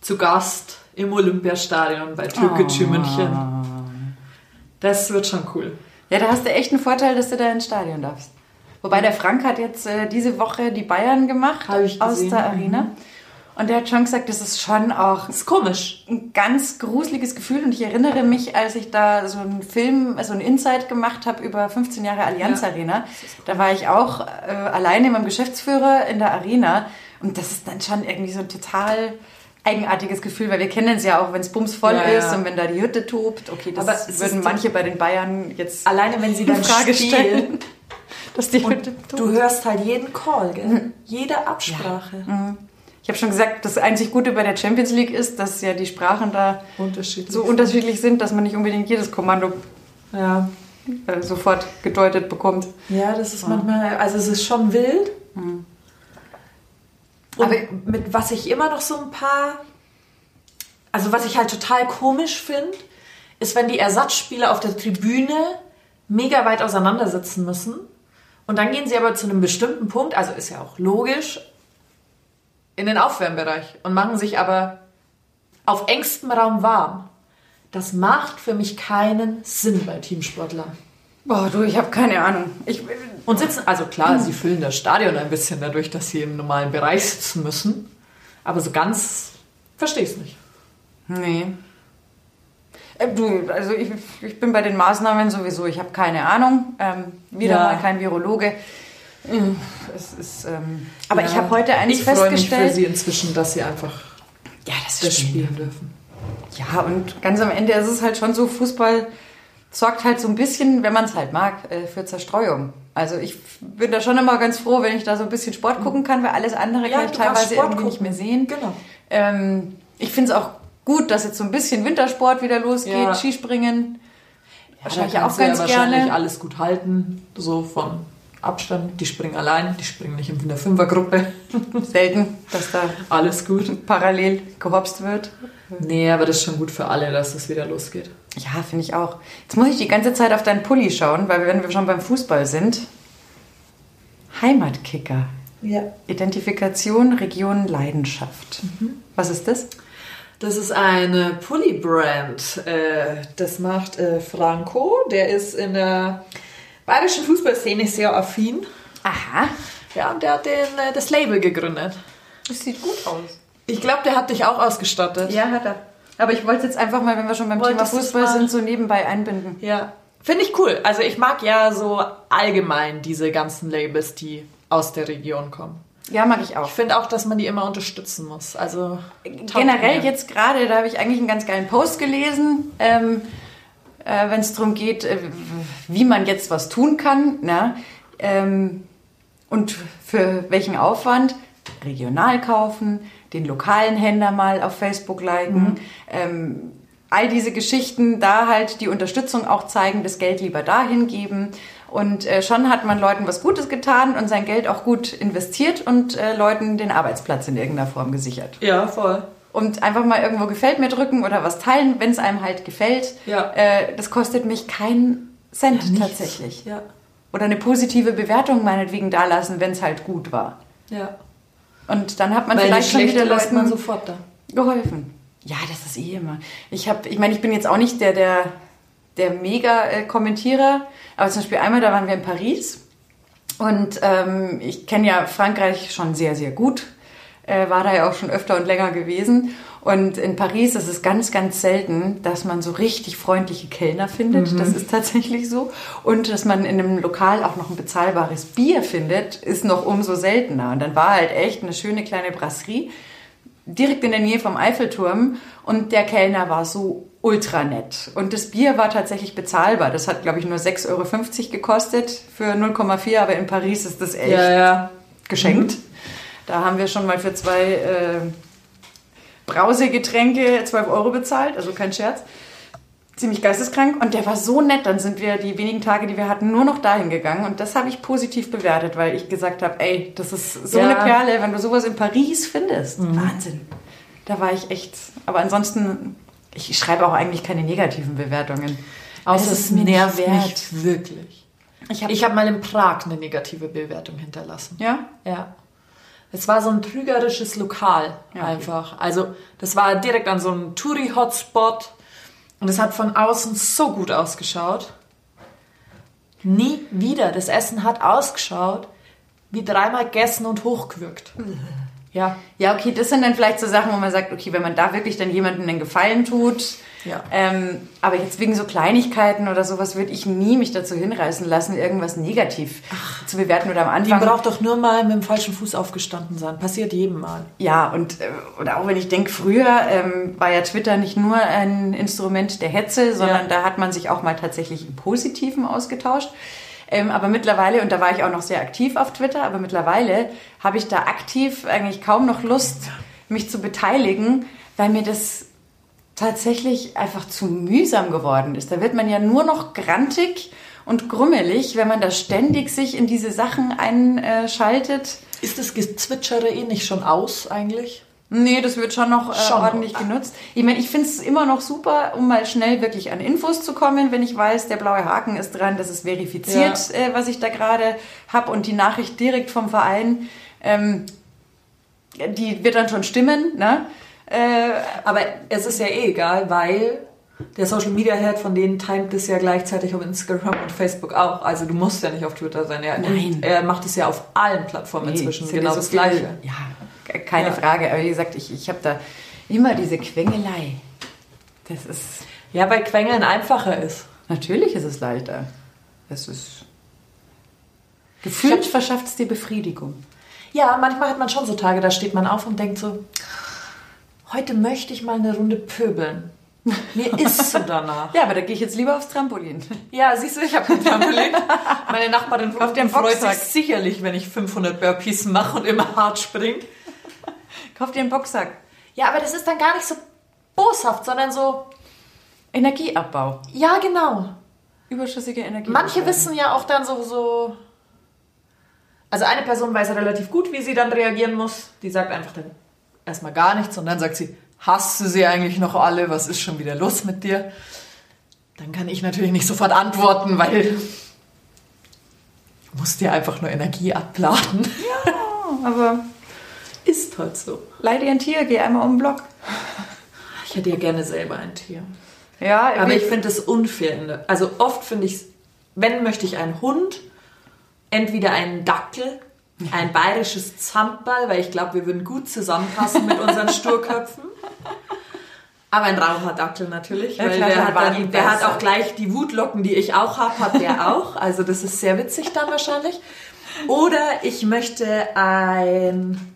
zu Gast im Olympiastadion bei Türkgücü München. Das wird schon cool. Ja, da hast du echt einen Vorteil, dass du da ins Stadion darfst. Wobei der Frank hat jetzt äh, diese Woche die Bayern gemacht aus der Arena. Und der hat schon gesagt, das ist schon auch Das ist komisch. ein ganz gruseliges Gefühl. Und ich erinnere mich, als ich da so einen Film, so einen Insight gemacht habe über 15 Jahre Allianz Ja. Arena. Da war ich auch äh, alleine mit meinem Geschäftsführer in der Arena. Und das ist dann schon irgendwie so ein total eigenartiges Gefühl, weil wir kennen es ja auch, wenn es bumsvoll Ja, ist ja. und wenn da die Hütte tobt. Okay, das Aber würden manche bei den Bayern jetzt Alleine wenn sie dann Frage stellen, dass die Hütte tobt. du hörst halt jeden Call, gell? Jede Absprache. Ich habe schon gesagt, das einzig Gute bei der Champions League ist, dass ja die Sprachen da Unterschiedlich. so unterschiedlich sind, dass man nicht unbedingt jedes Kommando ja. äh, sofort gedeutet bekommt. Ja, das ist manchmal, also es ist schon wild. Und Aber- mit was ich immer noch so ein paar, also was ich halt total komisch finde, ist, wenn die Ersatzspieler auf der Tribüne mega weit auseinandersitzen müssen. Und dann gehen sie aber zu einem bestimmten Punkt, also ist ja auch logisch, in den Aufwärmbereich und machen sich aber auf engstem Raum warm. Das macht für mich keinen Sinn bei Teamsportlern. Boah, du, ich habe keine Ahnung. Ich, Und sitzen, also klar, sie füllen das Stadion ein bisschen dadurch, dass sie im normalen Bereich sitzen müssen. Aber so ganz verstehe ich es nicht. nee. Äh, Du, also ich, ich bin bei den Maßnahmen sowieso, ich habe keine Ahnung. Ähm, wieder Ja. mal kein Virologe. Mm, Es ist, ähm, aber ich Ja, habe heute eins ich freue mich für festgestellt. sie inzwischen, dass sie einfach ja, das das spielen dürfen. Ja, und ganz am Ende ist es halt schon so, Fußball sorgt halt so ein bisschen, wenn man es halt mag, äh, für Zerstreuung. Also ich bin da schon immer ganz froh, wenn ich da so ein bisschen Sport gucken kann, weil alles andere Ja, kann ich teilweise irgendwie nicht gucken. mehr sehen. Genau. Ähm, ich finde es auch gut, dass jetzt so ein bisschen Wintersport wieder losgeht, Ja. Skispringen. wahrscheinlich da auch ganz ja wahrscheinlich gerne. alles gut halten, so von Abstand. Die springen allein, die springen nicht in der Fünfergruppe. Selten, dass da Alles gut. parallel gehopst wird. Nee, aber das ist schon gut für alle, dass es wieder losgeht. Ja, finde ich auch. Jetzt muss ich die ganze Zeit auf deinen Pulli schauen, weil wenn wir schon beim Fußball sind. Heimatkicker. Ja. Identifikation, Region, Leidenschaft. Was ist das? Das ist eine Pulli-Brand. Äh, das macht äh, Franco. Der ist in der bayerischen Fußballszene sehr affin. Aha. Ja, und der hat den, äh, das Label gegründet. Das sieht gut aus. Ich glaube, der hat dich auch ausgestattet. Ja, hat er. Aber ich wollte jetzt einfach mal, wenn wir schon beim Wolltest Thema Fußball sind, so nebenbei einbinden. Ja. Finde ich cool. Also ich mag ja so allgemein diese ganzen Labels, die aus der Region kommen. Ja, mag ich auch. Ich finde auch, dass man die immer unterstützen muss. Also Generell mir. jetzt gerade, da habe ich eigentlich einen ganz geilen Post gelesen, ähm, äh, wenn es darum geht, äh, wie man jetzt was tun kann ne? ähm, und für welchen Aufwand. Regional kaufen, den lokalen Händler mal auf Facebook liken, ähm, all diese Geschichten, da halt die Unterstützung auch zeigen, das Geld lieber dahin geben. Und äh, schon hat man Leuten was Gutes getan und sein Geld auch gut investiert und äh, Leuten den Arbeitsplatz in irgendeiner Form gesichert Ja, voll. Und einfach mal irgendwo gefällt mir drücken oder was teilen, wenn es einem halt gefällt. Ja. Äh, das kostet mich keinen Cent Nichts. tatsächlich. Ja. Oder eine positive Bewertung meinetwegen dalassen, wenn es halt gut war. Ja. Und dann hat man Weil vielleicht schon wieder Leuten man sofort da. geholfen. Ja, das ist eh immer. Ich habe, ich meine, ich bin jetzt auch nicht der, der, der Mega-Kommentierer, aber zum Beispiel einmal, da waren wir in Paris und ähm, ich kenne ja Frankreich schon sehr, sehr gut, äh, war da ja auch schon öfter und länger gewesen. Und in Paris ist es ganz, ganz selten, dass man so richtig freundliche Kellner findet. Das ist tatsächlich so. Und dass man in einem Lokal auch noch ein bezahlbares Bier findet, ist noch umso seltener. Und dann war halt echt eine schöne kleine Brasserie direkt in der Nähe vom Eiffelturm und der Kellner war so ultra nett. Und das Bier war tatsächlich bezahlbar. Das hat, glaube ich, nur 6,50 Euro gekostet für 0,4, aber in Paris ist das echt ja. geschenkt. Da haben wir schon mal für zwei äh, Brausegetränke 12 Euro bezahlt, also kein Scherz. Ziemlich geisteskrank und der war so nett. Dann sind wir die wenigen Tage, die wir hatten, nur noch dahin gegangen und das habe ich positiv bewertet, weil ich gesagt habe, ey, das ist so Ja. eine Perle, wenn du sowas in Paris findest. Wahnsinn. Da war ich echt. Aber ansonsten, ich schreibe auch eigentlich keine negativen Bewertungen. Außer Es ist mir nicht nervt wert. mich wirklich. Ich habe Ich habe mal in Prag eine negative Bewertung hinterlassen. ja, Ja. Es war so ein trügerisches Lokal Ja, okay. einfach. Also das war direkt an so einem Touri-Hotspot und es hat von außen so gut ausgeschaut. Nie wieder. Das Essen hat ausgeschaut wie dreimal gegessen und hochgewürgt. Ja. Ja, okay, das sind dann vielleicht so Sachen, wo man sagt, okay, wenn man da wirklich dann jemandem einen Gefallen tut. Ja. Ähm, aber jetzt wegen so Kleinigkeiten oder sowas würde ich nie mich dazu hinreißen lassen, irgendwas negativ zu bewerten oder am Die Anfang. braucht doch nur mal mit dem falschen Fuß aufgestanden sein. Passiert jedem Mal. Ja, und äh, oder auch wenn ich denke, früher ähm, war ja Twitter nicht nur ein Instrument der Hetze, sondern Ja. da hat man sich auch mal tatsächlich im Positiven ausgetauscht. Ähm, aber mittlerweile, und da war ich auch noch sehr aktiv auf Twitter, aber mittlerweile habe ich da aktiv eigentlich kaum noch Lust, mich zu beteiligen, weil mir das tatsächlich einfach zu mühsam geworden ist. Da wird man ja nur noch grantig und grummelig, wenn man da ständig sich in diese Sachen einschaltet. Ist das Gezwitschere eh nicht schon aus eigentlich? Nee, das wird schon noch äh, Schon ordentlich genutzt. Ich meine, ich finde es immer noch super, um mal schnell wirklich an Infos zu kommen, wenn ich weiß, der blaue Haken ist dran, das ist verifiziert, äh, was ich da gerade habe und die Nachricht direkt vom Verein, ähm, die wird dann schon stimmen, ne? Äh, Aber es ist ja eh egal, weil der Social Media Head von denen timet es ja gleichzeitig auf Instagram und Facebook auch. Also du musst ja nicht auf Twitter sein. Er, Nein. er macht es ja auf allen Plattformen inzwischen ist ja genau so das viel- Gleiche. Ja, keine Ja. Frage. Aber wie gesagt, ich, ich habe da immer diese Quengelei. Das ist, Ja, weil Quengeln einfacher ist. natürlich ist es leichter. Das ist, gefühlt verschafft es dir Befriedigung. Ja, manchmal hat man schon so Tage, da steht man auf und denkt so, heute möchte ich mal eine Runde pöbeln. Mir ist so danach. Ja, aber da gehe ich jetzt lieber aufs Trampolin. Ja, siehst du, ich habe kein Trampolin. Meine Nachbarin Auf dem freut sich sicherlich, wenn ich 500 Burpees mache und immer hart springe. Kauf dir einen Boxsack. Ja, aber das ist dann gar nicht so boshaft, sondern so, Energieabbau. ja, genau. Überschüssige Energie. Manche wissen ja auch dann so, so. Also eine Person weiß relativ gut, wie sie dann reagieren muss. Die sagt einfach dann erstmal gar nichts und dann sagt sie, hast du sie eigentlich noch alle? Was ist schon wieder los mit dir? Dann kann ich natürlich nicht sofort antworten, weil du musst dir einfach nur Energie abladen. Ja, aber Ist halt so. leih dir ein Tier, geh einmal um den Block. Ich hätte ja gerne selber ein Tier. Ja, Aber ich finde es unfair. Also oft finde ich, wenn möchte ich einen Hund, entweder einen Dackel, ein bayerisches Zamperl, weil ich glaube, wir würden gut zusammenpassen mit unseren Sturköpfen. Aber ein Raucherdackel natürlich, Ja, weil klar, der, hat, dann, der hat auch gleich die Wutlocken, die ich auch habe, hat der auch. Also das ist sehr witzig dann wahrscheinlich. Oder ich möchte ein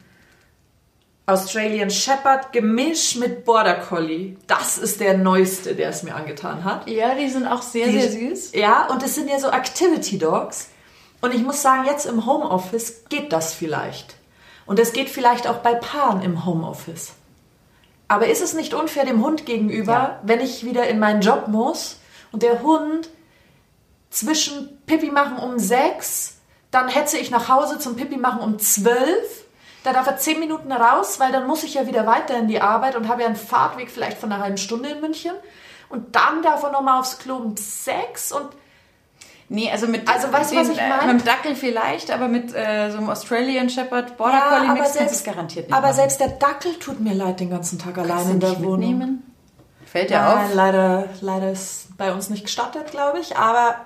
Australian Shepherd Gemisch mit Border Collie. Das ist der neueste, der es mir angetan hat. ja, die sind auch sehr, Die- sehr süß. Ja, und es sind ja so Activity Dogs. Und ich muss sagen, jetzt im Homeoffice geht das vielleicht. Und es geht vielleicht auch bei Paaren im Homeoffice. Aber ist es nicht unfair dem Hund gegenüber, Ja. wenn ich wieder in meinen Job muss und der Hund zwischen Pipi machen um sechs, dann hetze ich nach Hause zum Pipi machen um zwölf, da darf er zehn Minuten raus, weil dann muss ich ja wieder weiter in die Arbeit und habe ja einen Fahrtweg vielleicht von einer halben Stunde in München. Und dann darf er nochmal aufs Klo um sechs und Nee, also mit Also, weißt du, was ich äh, meine? Mit dem Dackel vielleicht, aber mit äh, so einem Australian Shepherd Border Collie Mix kannst du es garantiert nicht aber machen. selbst der Dackel tut mir leid den ganzen Tag allein Kannst du in der nicht Wohnung. mitnehmen? Fällt dir Nein, auf? leider, leider ist bei uns nicht gestattet, glaube ich. Aber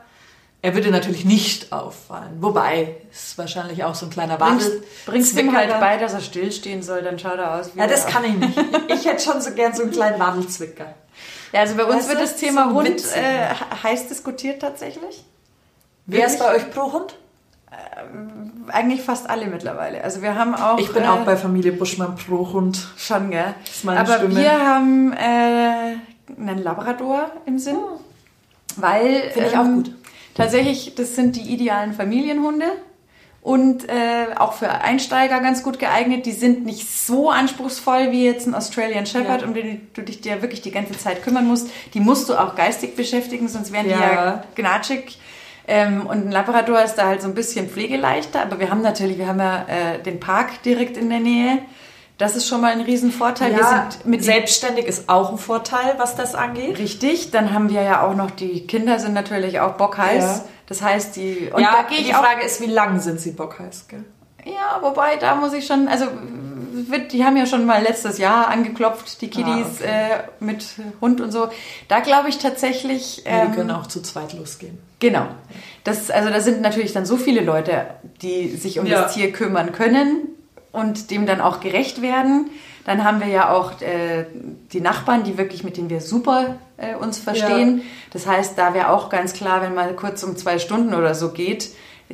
er würde natürlich nicht auffallen. Wobei, ist wahrscheinlich auch so ein kleiner Wandel. bringst ihm Zwicker halt bei, dass er stillstehen soll, dann schaut er aus wie Ja, das kann ich nicht. Ich hätte schon so gern so einen kleinen Wadelzwicker. Ja, also bei uns Weißt wird du, das Thema so Hund äh, heiß diskutiert tatsächlich. Wer ist bei euch pro Hund? Eigentlich fast alle mittlerweile. Also wir haben auch. Ich bin äh, auch bei Familie Buschmann pro Hund. Schon, gell? ist meine Aber Stimme. wir haben äh, einen Labrador im Sinn. Weil. Finde ich auch gut. Tatsächlich, das sind die idealen Familienhunde. Und äh, auch für Einsteiger ganz gut geeignet. Die sind nicht so anspruchsvoll wie jetzt ein Australian Shepherd, Ja. um den du dich ja wirklich die ganze Zeit kümmern musst. Die musst du auch geistig beschäftigen, sonst wären die Ja. ja gnatschig. Ähm, und ein Labrador ist da halt so ein bisschen pflegeleichter, aber wir haben natürlich, wir haben ja äh, den Park direkt in der Nähe. Das ist schon mal ein Riesenvorteil. wir sind mit selbstständig ist auch ein Vorteil, was das angeht. richtig. Dann haben wir ja auch noch die Kinder sind natürlich auch bockheiß. Ja. Das heißt, die und ja, da gehe die ich auch. Frage ist, wie lang sind sie bockheiß, gell? Ja, wobei da muss ich schon, also wird, die haben ja schon mal letztes Jahr angeklopft, die Kiddies Ah, okay. äh, mit Hund und so. Da glaube ich tatsächlich. Ja, die ähm, können auch zu zweit losgehen. Genau. Das, also da sind natürlich dann so viele Leute, die sich um Ja. das Tier kümmern können und dem dann auch gerecht werden. Dann haben wir ja auch äh, die Nachbarn, die wirklich mit denen wir super äh, uns verstehen. Das heißt, da wäre auch ganz klar, wenn mal kurz um zwei Stunden oder so geht,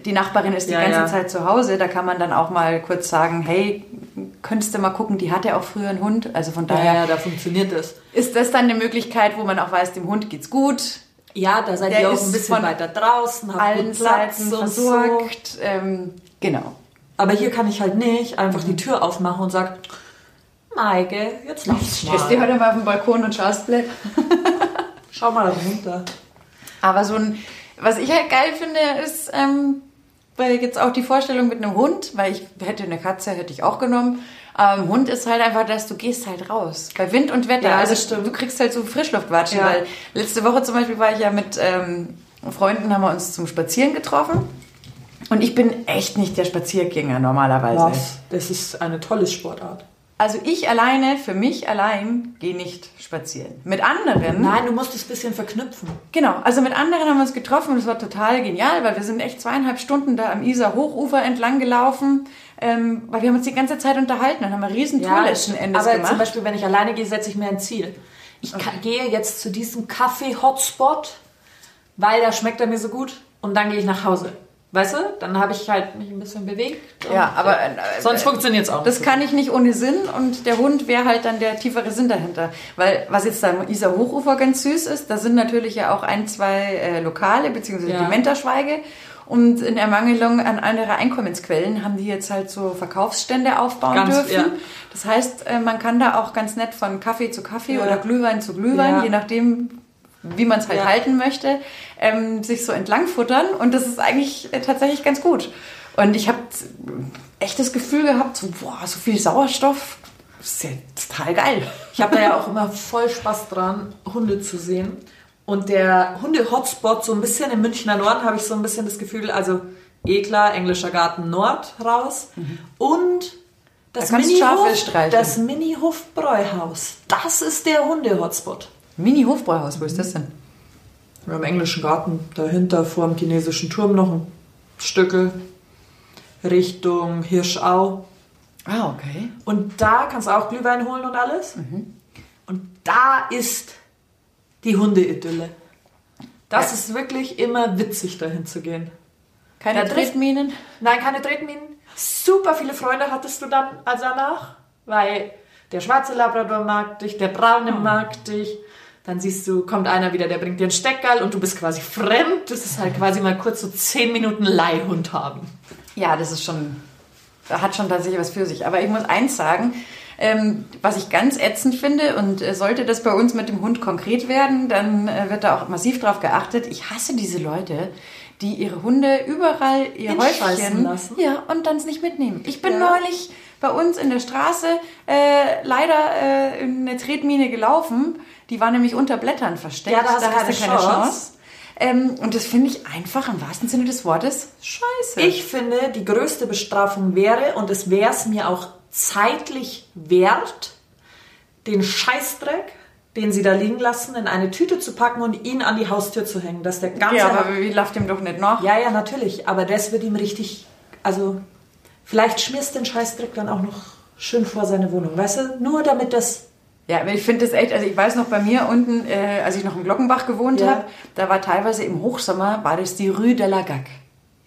die Nachbarin ist die Ja, ganze ja. Zeit zu Hause, da kann man dann auch mal kurz sagen, hey, könntest du mal gucken, die hatte auch früher einen Hund. Also von daher Ja, ja, da funktioniert das. ist das dann eine Möglichkeit, wo man auch weiß, dem Hund geht's gut, Ja, da seid Der ihr auch ein bisschen weiter draußen, habt allen Platz Seiten und so. versorgt. Ähm, genau. Aber hier kann ich halt nicht einfach die Tür aufmachen und sagen, Maike, jetzt Stehst du mal. heute mal auf dem Balkon und schaust blöd? Schau mal runter. Aber so ein, was ich halt geil finde, ist, ähm, weil jetzt auch die Vorstellung mit einem Hund, weil ich hätte eine Katze, hätte ich auch genommen. Aber ein Hund ist halt einfach, dass du gehst halt raus. Bei Wind und Wetter. Ja, also stimmt. du kriegst halt so Frischluftwatschen, Ja. weil letzte Woche zum Beispiel war ich ja mit ähm, Freunden, haben wir uns zum Spazieren getroffen. Und ich bin echt nicht der Spaziergänger normalerweise. Was? Das ist eine tolle Sportart. Also ich alleine, für mich allein, gehe nicht spazieren. Mit anderen. Nein, du musst es ein bisschen verknüpfen. Genau, also mit anderen haben wir uns getroffen und es war total genial, weil wir sind echt zweieinhalb Stunden da am Isar Hochufer entlang gelaufen, ähm, weil wir haben uns die ganze Zeit unterhalten und haben ein riesen tolles Endes aber gemacht. zum Beispiel, wenn ich alleine gehe, setze ich mir ein Ziel. Ich kann, gehe jetzt zu diesem Kaffee-Hotspot, weil da schmeckt er mir so gut und dann gehe ich nach Hause. Weißt du? Dann habe ich halt mich ein bisschen bewegt. Ja, aber, äh, äh, sonst funktioniert es auch nicht. das kann ich nicht ohne Sinn und der Hund wäre halt dann der tiefere Sinn dahinter. Weil was jetzt da am Isar Hochufer ganz süß ist, da sind natürlich ja auch ein, zwei äh, Lokale, beziehungsweise Ja. die Menterschweige. Und in Ermangelung an andere Einkommensquellen haben die jetzt halt so Verkaufsstände aufbauen Ganz, dürfen. ja. Das heißt, äh, man kann da auch ganz nett von Kaffee zu Kaffee Ja. oder Glühwein zu Glühwein, Ja. je nachdem, wie man es halt Ja. halten möchte, ähm, sich so entlang futtern. Und das ist eigentlich äh, tatsächlich ganz gut. Und ich habe echt das Gefühl gehabt, so, boah, so viel Sauerstoff, das ist ja total geil. Ich habe da ja auch immer voll Spaß dran, Hunde zu sehen. Und der Hunde-Hotspot, so ein bisschen im Münchner Norden, habe ich so ein bisschen das Gefühl, also eh klar, englischer Garten Nord raus. Und Das Da Mini-Hof, das Mini-Hofbräuhhaus, das ist der Hunde-Hotspot. Mini-Hofbräuhaus, wo ist das denn? Ja, Im englischen Garten, dahinter vor dem chinesischen Turm noch ein Stückel Richtung Hirschau. Ah, okay. Und da kannst du auch Glühwein holen und alles. Und da ist die Hundeidylle. Das Ja. ist wirklich immer witzig, dahin zu gehen. Keine Da Tretminen? Nein, keine Tretminen. Super viele Freunde hattest du dann also danach, weil der schwarze Labrador mag dich, der braune mag dich. Dann siehst du, kommt einer wieder, der bringt dir einen Steckerl und du bist quasi fremd. Das ist halt quasi mal kurz so 10 Minuten Leihhund haben. Ja, das ist schon, hat schon tatsächlich was für sich. Aber ich muss eins sagen, ähm, was ich ganz ätzend finde und äh, sollte das bei uns mit dem Hund konkret werden, dann äh, wird da auch massiv drauf geachtet. Ich hasse diese Leute, die ihre Hunde überall ihr Häufchen lassen. ja und dann es nicht mitnehmen. Ich bin Ja. neulich bei uns in der Straße äh, leider äh, in eine Tretmine gelaufen. Die war nämlich unter Blättern versteckt. Ja, da hast du keine Chance. Ähm, und das finde ich einfach im wahrsten Sinne des Wortes scheiße. Ich finde, die größte Bestrafung wäre, und es wäre es mir auch zeitlich wert, den Scheißdreck, den sie da liegen lassen, in eine Tüte zu packen und ihn an die Haustür zu hängen, dass der ganze... ja, aber wie läuft dem doch nicht nach? ja, ja, natürlich, aber das wird ihm richtig... Also, vielleicht schmierst den Scheißdreck dann auch noch schön vor seine Wohnung, weißt du? Nur damit das... Ja, aber ich finde das echt, also ich weiß noch bei mir unten, äh, als ich noch in Glockenbach gewohnt Ja. habe, da war teilweise im Hochsommer, war das die Rue de la Gac.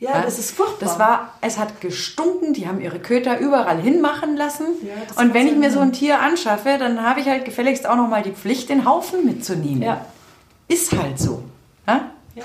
Ja, das ist furchtbar. Das war, es hat gestunken, die haben ihre Köter überall hinmachen lassen. Ja, und wenn ich mir so ein Tier anschaffe, dann habe ich halt gefälligst auch noch mal die Pflicht, den Haufen mitzunehmen. Ja. Ist halt so. Ja? Ja.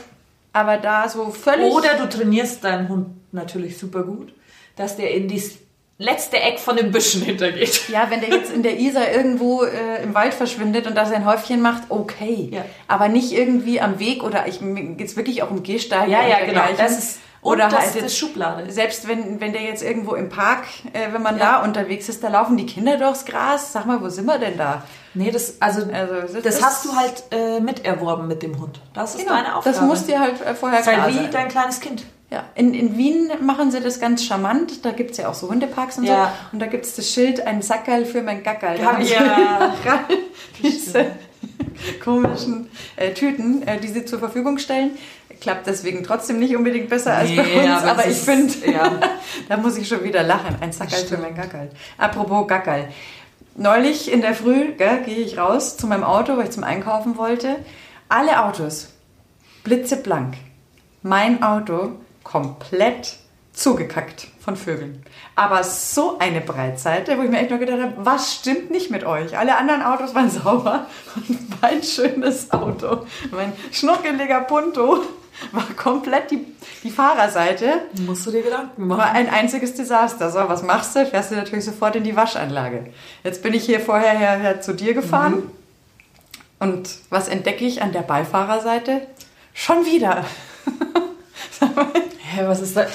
Aber da so völlig... Oder du trainierst deinen Hund natürlich super gut, dass der in das letzte Eck von den Büschen hintergeht. Ja, wenn der jetzt in der Isar irgendwo äh, im Wald verschwindet und da sein Häufchen macht, okay. Ja. Aber nicht irgendwie am Weg oder ich mir geht's wirklich auch um Gehsteige. Ja, ja, genau. Das ist- oder und halt jetzt, Schublade. Selbst wenn, wenn der jetzt irgendwo im Park, äh, wenn man Ja. da unterwegs ist, da laufen die Kinder durchs Gras. Sag mal, wo sind wir denn da? Nee, das, also, Also, das- das, hast du halt äh, miterworben mit dem Hund. Das ist deine Aufgabe. das muss dir halt äh, vorher klar halt wie sein. dein kleines Kind. Ja, in, in Wien machen sie das ganz charmant. Da gibt's ja auch so Hundeparks und Ja. so. Und da gibt's das Schild, ein Sackerl für mein Gackerl. Da Ja. haben diese komischen äh, Tüten, äh, die sie zur Verfügung stellen. Klappt deswegen trotzdem nicht unbedingt besser als Nee, bei uns. aber Aber, ich finde, ja. da muss ich schon wieder lachen. Ein Sackerl für mein Gackerl. Apropos Gackerl. Neulich in der Früh gehe ich raus zu meinem Auto, weil ich zum Einkaufen wollte. Alle Autos blitzeblank. Mein Auto komplett zugekackt von Vögeln. Aber so eine Breitseite, wo ich mir echt nur gedacht habe, was stimmt nicht mit euch? Alle anderen Autos waren sauber und mein schönes Auto, mein schnuckeliger Punto, war komplett die, die Fahrerseite. Musst du dir Gedanken War machen. ein einziges Desaster. So, was machst du? Fährst du natürlich sofort in die Waschanlage. Jetzt bin ich hier vorher her, her zu dir gefahren. Und was entdecke ich an der Beifahrerseite? Schon wieder. Hä, was ist da?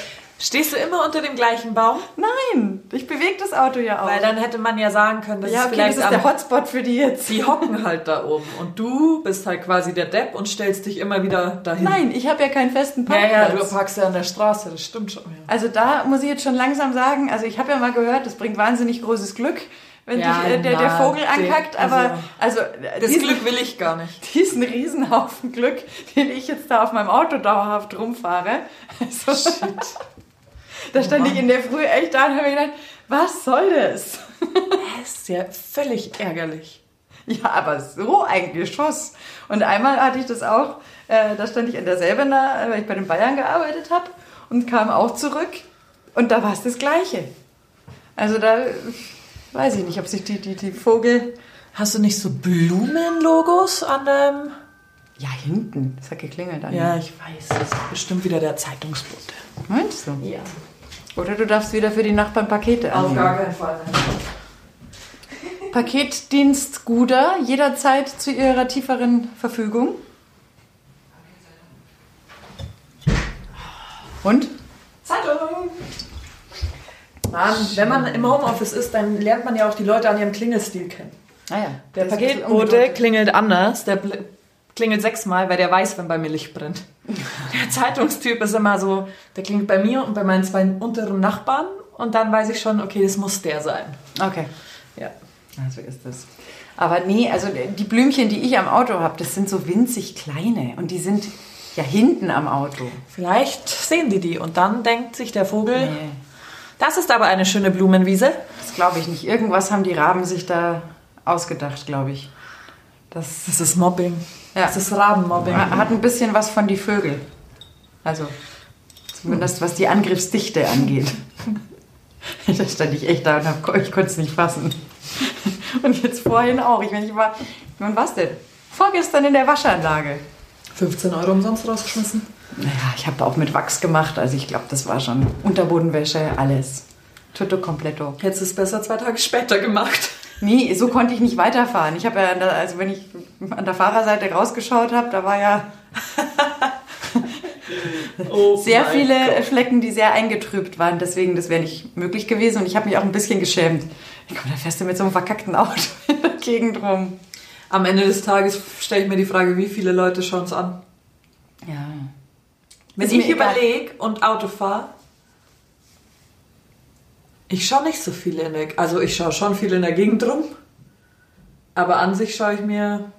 Stehst du immer unter dem gleichen Baum? Nein, ich bewege das Auto ja auch. Weil dann hätte man ja sagen können, das ja, ist okay, vielleicht das ist der Hotspot für die jetzt. Die hocken halt da oben und du bist halt quasi der Depp und stellst dich immer wieder dahin. Nein, ich habe ja keinen festen Ja, Parkplatz. ja, du parkst ja an der Straße, das stimmt schon. Ja. Also da muss ich jetzt schon langsam sagen, also ich habe ja mal gehört, das bringt wahnsinnig großes Glück, wenn Ja, dich äh, der, der Vogel ankackt, also, aber also äh, Das diesen- Glück will ich gar nicht. diesen Riesenhaufen Glück, den ich jetzt da auf meinem Auto dauerhaft rumfahre. Also, da stand ich in der Früh echt da und habe mir gedacht, was soll das? Das ist ja völlig ärgerlich. Ja, aber so ein Geschoss. Und einmal hatte ich das auch, äh, da stand ich in der Selbener, weil ich bei den Bayern gearbeitet habe und kam auch zurück und da war es das Gleiche. Also da weiß ich nicht, ob sich die, die, die Vogel... Hast du nicht so Blumenlogos an deinem... Ja, hinten. Das hat geklingelt. An Ja, ich weiß. Das ist bestimmt wieder der Zeitungsbote. Meinst du? Ja. Oder du darfst wieder für die Nachbarn Pakete Auf annehmen. gar keinen Fall. Paketdienst Guder, jederzeit zu ihrer tieferen Verfügung. Und? Zeitung! Mann, wenn man im Homeoffice ist, dann lernt man ja auch die Leute an ihrem Klingelstil kennen. Ah ja. Der Paketbote klingelt anders. Der klingelt sechsmal, weil der weiß, wenn bei mir Licht brennt. Der Zeitungstyp ist immer so, der klingelt bei mir und bei meinen zwei unteren Nachbarn und dann weiß ich schon, okay, das muss der sein. Okay. Ja. Also ist das. Aber nee, also die Blümchen, die ich am Auto habe, das sind so winzig kleine und die sind ja hinten am Auto. Vielleicht sehen die die und dann denkt sich der Vogel, Nee, das ist aber eine schöne Blumenwiese. das glaube ich nicht. Irgendwas haben die Raben sich da ausgedacht, glaube ich. Das Das ist Mobbing. Ja. Das ist Rabenmobbing. hat ein bisschen was von die Vögel. Also zumindest was die Angriffsdichte angeht. da stand ich echt da und hab, ich konnte es nicht fassen. Und jetzt vorhin auch. Ich, meine, ich war, wann war's denn? Vorgestern in der Waschanlage. 15 Euro umsonst rausgeschmissen. Naja, ich habe auch mit Wachs gemacht. Also ich glaube, das war schon Unterbodenwäsche, alles. Tutto completo. Jetzt ist besser zwei Tage später gemacht. Nee, so konnte ich nicht weiterfahren. Ich habe ja, der, also wenn ich an der Fahrerseite rausgeschaut habe, da war ja Oh sehr viele Gott. Flecken, die sehr eingetrübt waren. Deswegen, das wäre nicht möglich gewesen. Und ich habe mich auch ein bisschen geschämt. Ich komme, da fährst du mit so einem verkackten Auto in der Gegend rum. Am Ende des Tages stelle ich mir die Frage, wie viele Leute schauen es an. Ja. Wenn Ist ich überlege und Auto fahre, ich schaue nicht so viele in der, also ich schaue schon viel in der Gegend rum, aber an sich schaue ich mir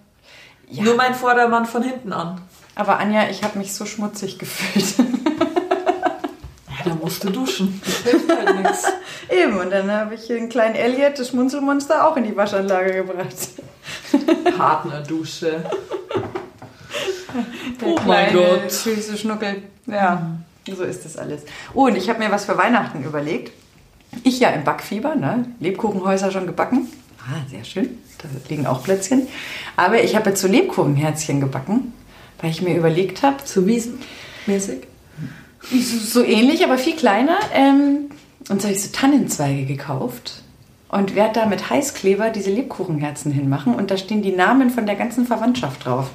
Ja. nur mein Vordermann von hinten an. Aber Anja, ich habe mich so schmutzig gefühlt. Ja, da musst du duschen. Das hilft halt nichts. Eben, und dann habe ich den kleinen Elliot, das Schmunzelmonster, auch in die Waschanlage gebracht. Partnerdusche. Der Oh mein Gott. Süße Schnuckel. Ja, so ist das alles. Oh, und ich habe mir was für Weihnachten überlegt. Ich ja im Backfieber, ne? Lebkuchenhäuser schon gebacken. Ah, sehr schön. Da liegen auch Plätzchen. Aber ich habe jetzt so Lebkuchenherzchen gebacken, weil ich mir überlegt habe, So wiesenmäßig. so, so ähnlich, aber viel kleiner. Ähm, und so habe ich so Tannenzweige gekauft und werde da mit Heißkleber diese Lebkuchenherzen hinmachen. Und da stehen die Namen von der ganzen Verwandtschaft drauf.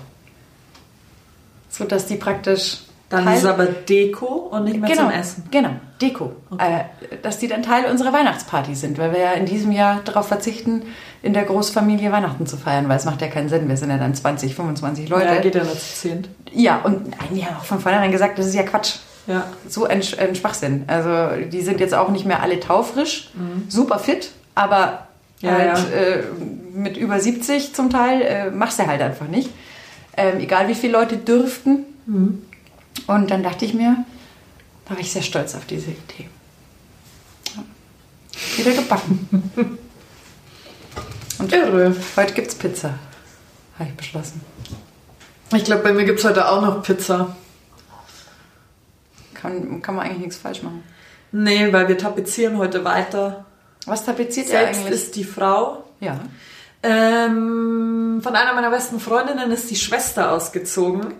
So dass die praktisch. Dann Teil- ist es aber Deko und nicht mehr genau, zum Essen. Genau, Deko. Äh, dass die dann Teil unserer Weihnachtsparty sind, weil wir ja in diesem Jahr darauf verzichten, in der Großfamilie Weihnachten zu feiern, weil es macht ja keinen Sinn. Wir sind ja dann 20, 25 Leute. Ja, geht ja nur zu zehnt. Ja, und die haben auch von vornherein gesagt, das ist ja Quatsch. Ja. So ein, ein Schwachsinn. Also die sind jetzt auch nicht mehr alle taufrisch, super fit, aber Ja, halt, ja. Äh, mit über 70 zum Teil äh, machst du halt einfach nicht. Ähm, egal wie viele Leute dürften. Und dann dachte ich mir, da war ich sehr stolz auf diese Idee. Ja. Wieder gebacken. Und Irre. heute gibt's Pizza. Habe ich beschlossen. Ich glaube, bei mir gibt es heute auch noch Pizza. Kann, kann man eigentlich nichts falsch machen. Nee, weil wir tapezieren heute weiter. Was tapeziert ihr Selbst eigentlich? ist die Frau. ja. Ähm, von einer meiner besten Freundinnen ist die Schwester ausgezogen.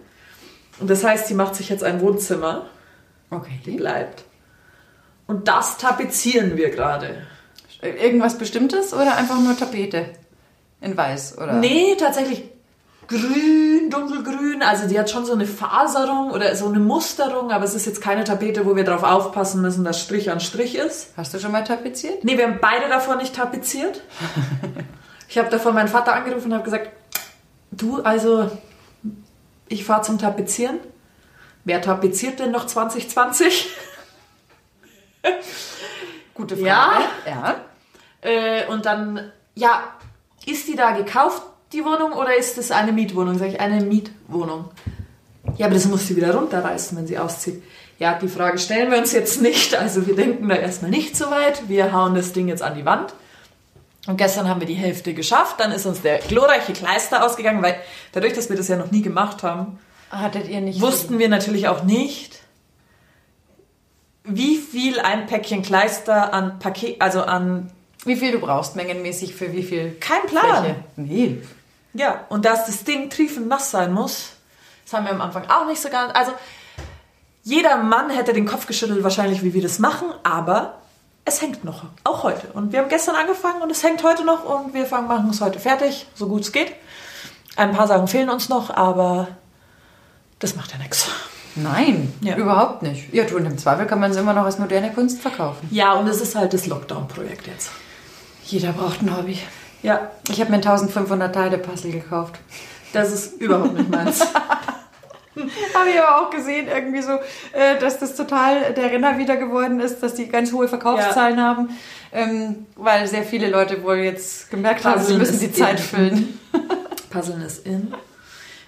Und das heißt, sie macht sich jetzt ein Wohnzimmer. Die Okay. bleibt. Und das tapezieren wir gerade. Irgendwas Bestimmtes oder einfach nur Tapete? In weiß, oder? Nee, tatsächlich grün, dunkelgrün. Also die hat schon so eine Faserung oder so eine Musterung, aber es ist jetzt keine Tapete, wo wir drauf aufpassen müssen, dass Strich an Strich ist. Hast du schon mal tapeziert? Nee, wir haben beide davon nicht tapeziert. Ich habe davon meinen Vater angerufen und habe gesagt, du, also ich fahre zum Tapezieren. Wer tapeziert denn noch 2020? Gute Frage. Ja? Ja. Äh, und dann, ja, ist die da gekauft, die Wohnung, oder ist das eine Mietwohnung? Sag ich, eine Mietwohnung. Ja, aber das muss sie wieder runterreißen, wenn sie auszieht. Ja, die Frage stellen wir uns jetzt nicht. Also wir denken da erstmal nicht so weit. Wir hauen das Ding jetzt an die Wand. Und gestern haben wir die Hälfte geschafft. Dann ist uns der glorreiche Kleister ausgegangen, weil dadurch, dass wir das ja noch nie gemacht haben, Hattet ihr nicht. wussten wir natürlich auch nicht, wie viel ein Päckchen Kleister an Paket, also an Wie viel du brauchst, mengenmäßig für wie viel? Kein Plan. Fläche? Nee. Ja, und dass das Ding triefend nass sein muss, das haben wir am Anfang auch nicht so ganz. Also, jeder Mann hätte den Kopf geschüttelt, wahrscheinlich, wie wir das machen, aber es hängt noch. Auch heute. Und wir haben gestern angefangen und es hängt heute noch und wir fangen, machen es heute fertig, so gut es geht. Ein paar Sachen fehlen uns noch, aber das macht ja nichts. Nein, Ja. überhaupt nicht. Ja, du, und im Zweifel kann man es immer noch als moderne Kunst verkaufen. Ja, und es ist halt das Lockdown-Projekt jetzt. Jeder braucht ein Hobby. Ja, Ich habe mir ein 1500 Teile Puzzle gekauft. das ist überhaupt nicht meins. Habe ich aber auch gesehen, irgendwie so, äh, dass das total der Renner wieder geworden ist, dass die ganz hohe Verkaufszahlen haben, ähm, weil sehr viele Leute wohl jetzt gemerkt haben, sie müssen die Zeit in. füllen. Puzzeln ist in.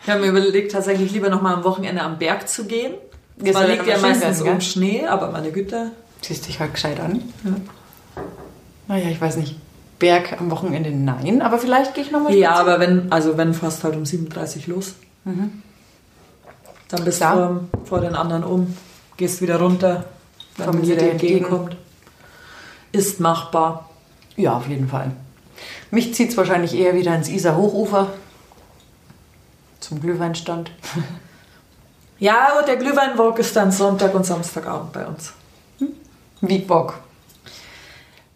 Ich habe mir überlegt, tatsächlich lieber noch mal am Wochenende am Berg zu gehen. Zwar soll liegt ja ja meistens um? Schnee, aber meine Güte. Siehst dich halt gescheit an. Ja. Naja, ich weiß nicht. Berg am Wochenende nein, aber vielleicht gehe ich nochmal Ja, aber wenn, also wenn fast halt um 37 los. Dann bist Klar. du vor, vor den anderen um, gehst wieder runter, wenn sie dir dir entgegen. entgegenkommt. Ist machbar. Ja, auf jeden Fall. Mich zieht es wahrscheinlich eher wieder ins Isar-Hochufer. Zum Glühweinstand. Ja, und der Glühweinwalk ist dann Sonntag und Samstagabend bei uns. Wie Bock.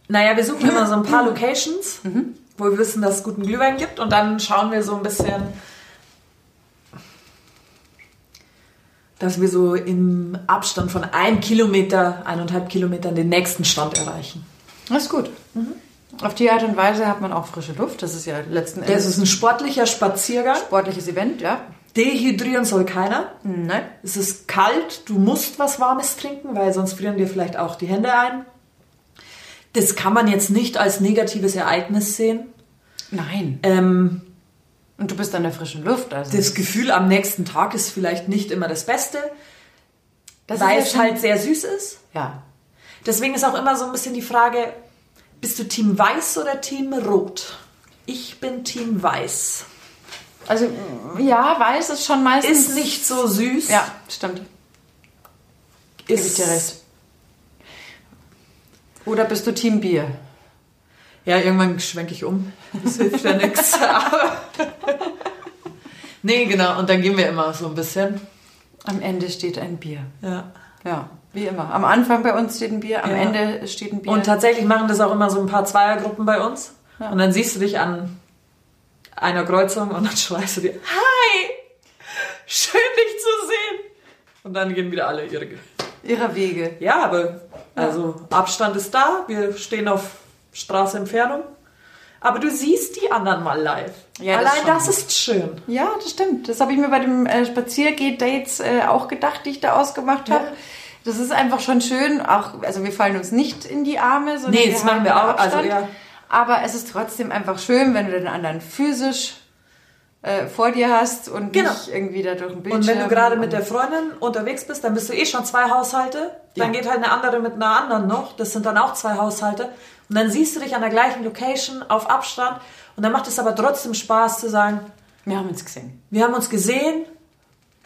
Naja, wir suchen immer so ein paar Locations, wo wir wissen, dass es guten Glühwein gibt und dann schauen wir so ein bisschen, dass wir so im Abstand von einem Kilometer, eineinhalb Kilometern den nächsten Stand erreichen. Das ist gut. Auf die Art und Weise hat man auch frische Luft. Das ist ja letzten Das Endes ist ein sportlicher Spaziergang. sportliches Event, ja. Dehydrieren soll keiner. Nein. Es ist kalt, du musst was Warmes trinken, weil sonst frieren dir vielleicht auch die Hände ein. Das kann man jetzt nicht als negatives Ereignis sehen. Nein. Ähm, Und du bist an der frischen Luft. Also das Gefühl am nächsten Tag ist vielleicht nicht immer das Beste, das weil ist es halt sehr süß ist. Ja. Deswegen ist auch immer so ein bisschen die Frage, bist du Team Weiß oder Team Rot? Ich bin Team Weiß. Also, ja, weiß ist schon meistens. Ist nicht so süß. Ja, stimmt. Gebe ich ist dir recht. Oder bist du Team Bier? Ja, irgendwann schwenke ich um. Das hilft ja nichts. Nee, genau. Und dann gehen wir immer so ein bisschen. Am Ende steht ein Bier. Ja. Ja, wie immer. Am Anfang bei uns steht ein Bier, am Ja. Ende steht ein Bier. Und tatsächlich machen das auch immer so ein paar Zweiergruppen bei uns. Ja. Und dann siehst du dich an einer Kreuzung und dann schreist du dir, Hi! Schön dich zu sehen! Und dann gehen wieder alle ihre. Ihrer Wege. Ja, aber also Abstand ist da, wir stehen auf Straße Entfernung. Aber du siehst die anderen mal live. Ja, das Allein schon. das ist schön. Ja, das stimmt. Das habe ich mir bei dem äh, Spaziergeh-Dates äh, auch gedacht, die ich da ausgemacht habe. Ja. Das ist einfach schon schön. Auch, also wir fallen uns nicht in die Arme, sondern Nee, das machen wir auch. Also, ja. Aber es ist trotzdem einfach schön, wenn du den anderen physisch äh, vor dir hast und Genau. nicht irgendwie da durch ein Bildschirm. Und wenn du gerade mit der Freundin unterwegs bist, dann bist du eh schon zwei Haushalte. Dann Ja. geht halt eine andere mit einer anderen noch. Das sind dann auch zwei Haushalte. Und dann siehst du dich an der gleichen Location auf Abstand. Und dann macht es aber trotzdem Spaß zu sagen, Wir haben uns gesehen. wir haben uns gesehen.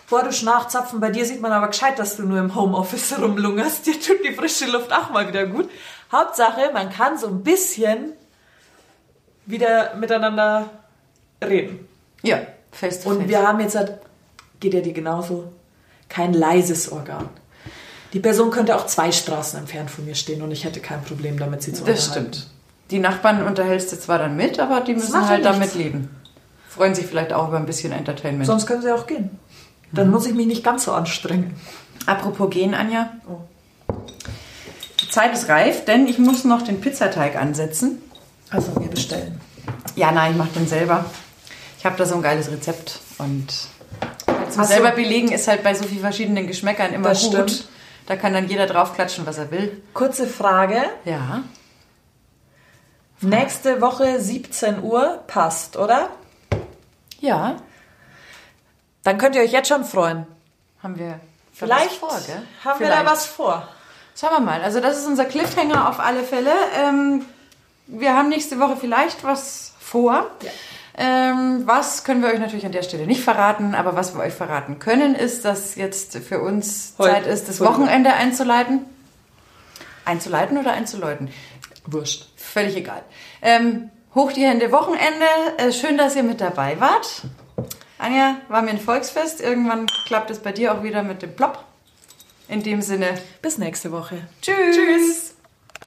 Vordusch nachzapfen. Bei dir sieht man aber gescheit, dass du nur im Homeoffice rumlungerst. Dir tut die frische Luft auch mal wieder gut. Hauptsache, man kann so ein bisschen wieder miteinander reden. Ja, face to Und wir haben jetzt, halt, geht ja dir genauso, kein leises Organ. Die Person könnte auch zwei Straßen entfernt von mir stehen und ich hätte kein Problem damit, sie zu Das unterhalten. stimmt. Die Nachbarn unterhältst du zwar dann mit, aber die müssen halt damit leben. Freuen sich vielleicht auch über ein bisschen Entertainment. Sonst können sie auch gehen. Dann muss ich mich nicht ganz so anstrengen. Apropos gehen, Anja. Die Zeit ist reif, denn ich muss noch den Pizzateig ansetzen. Also wir bestellen. Ja, nein, ich mache den selber. Ich habe da so ein geiles Rezept und zum Ach so. selber belegen ist halt bei so vielen verschiedenen Geschmäckern immer Das gut. stimmt. Da kann dann jeder draufklatschen, was er will. Kurze Frage. Ja. Nächste Woche 17 Uhr passt, oder? Ja, Dann könnt ihr euch jetzt schon freuen. haben wir da Vielleicht was vor, gell? haben wir Vielleicht. da was vor. Schauen wir mal. Also das ist unser Cliffhanger auf alle Fälle. Ähm, wir haben nächste Woche vielleicht was vor. Ja. Ähm, was können wir euch natürlich an der Stelle nicht verraten, aber was wir euch verraten können, ist, dass jetzt für uns Heute. Zeit ist, das. Wochenende einzuleiten. Einzuleiten oder einzuläuten? Wurscht. Völlig egal. Ähm, hoch die Hände, Wochenende. Äh, schön, dass ihr mit dabei wart. Anja, war mir ein Volksfest. Irgendwann klappt es bei dir auch wieder mit dem Plop. In dem Sinne, Bis nächste Woche. tschüss. Tschüss.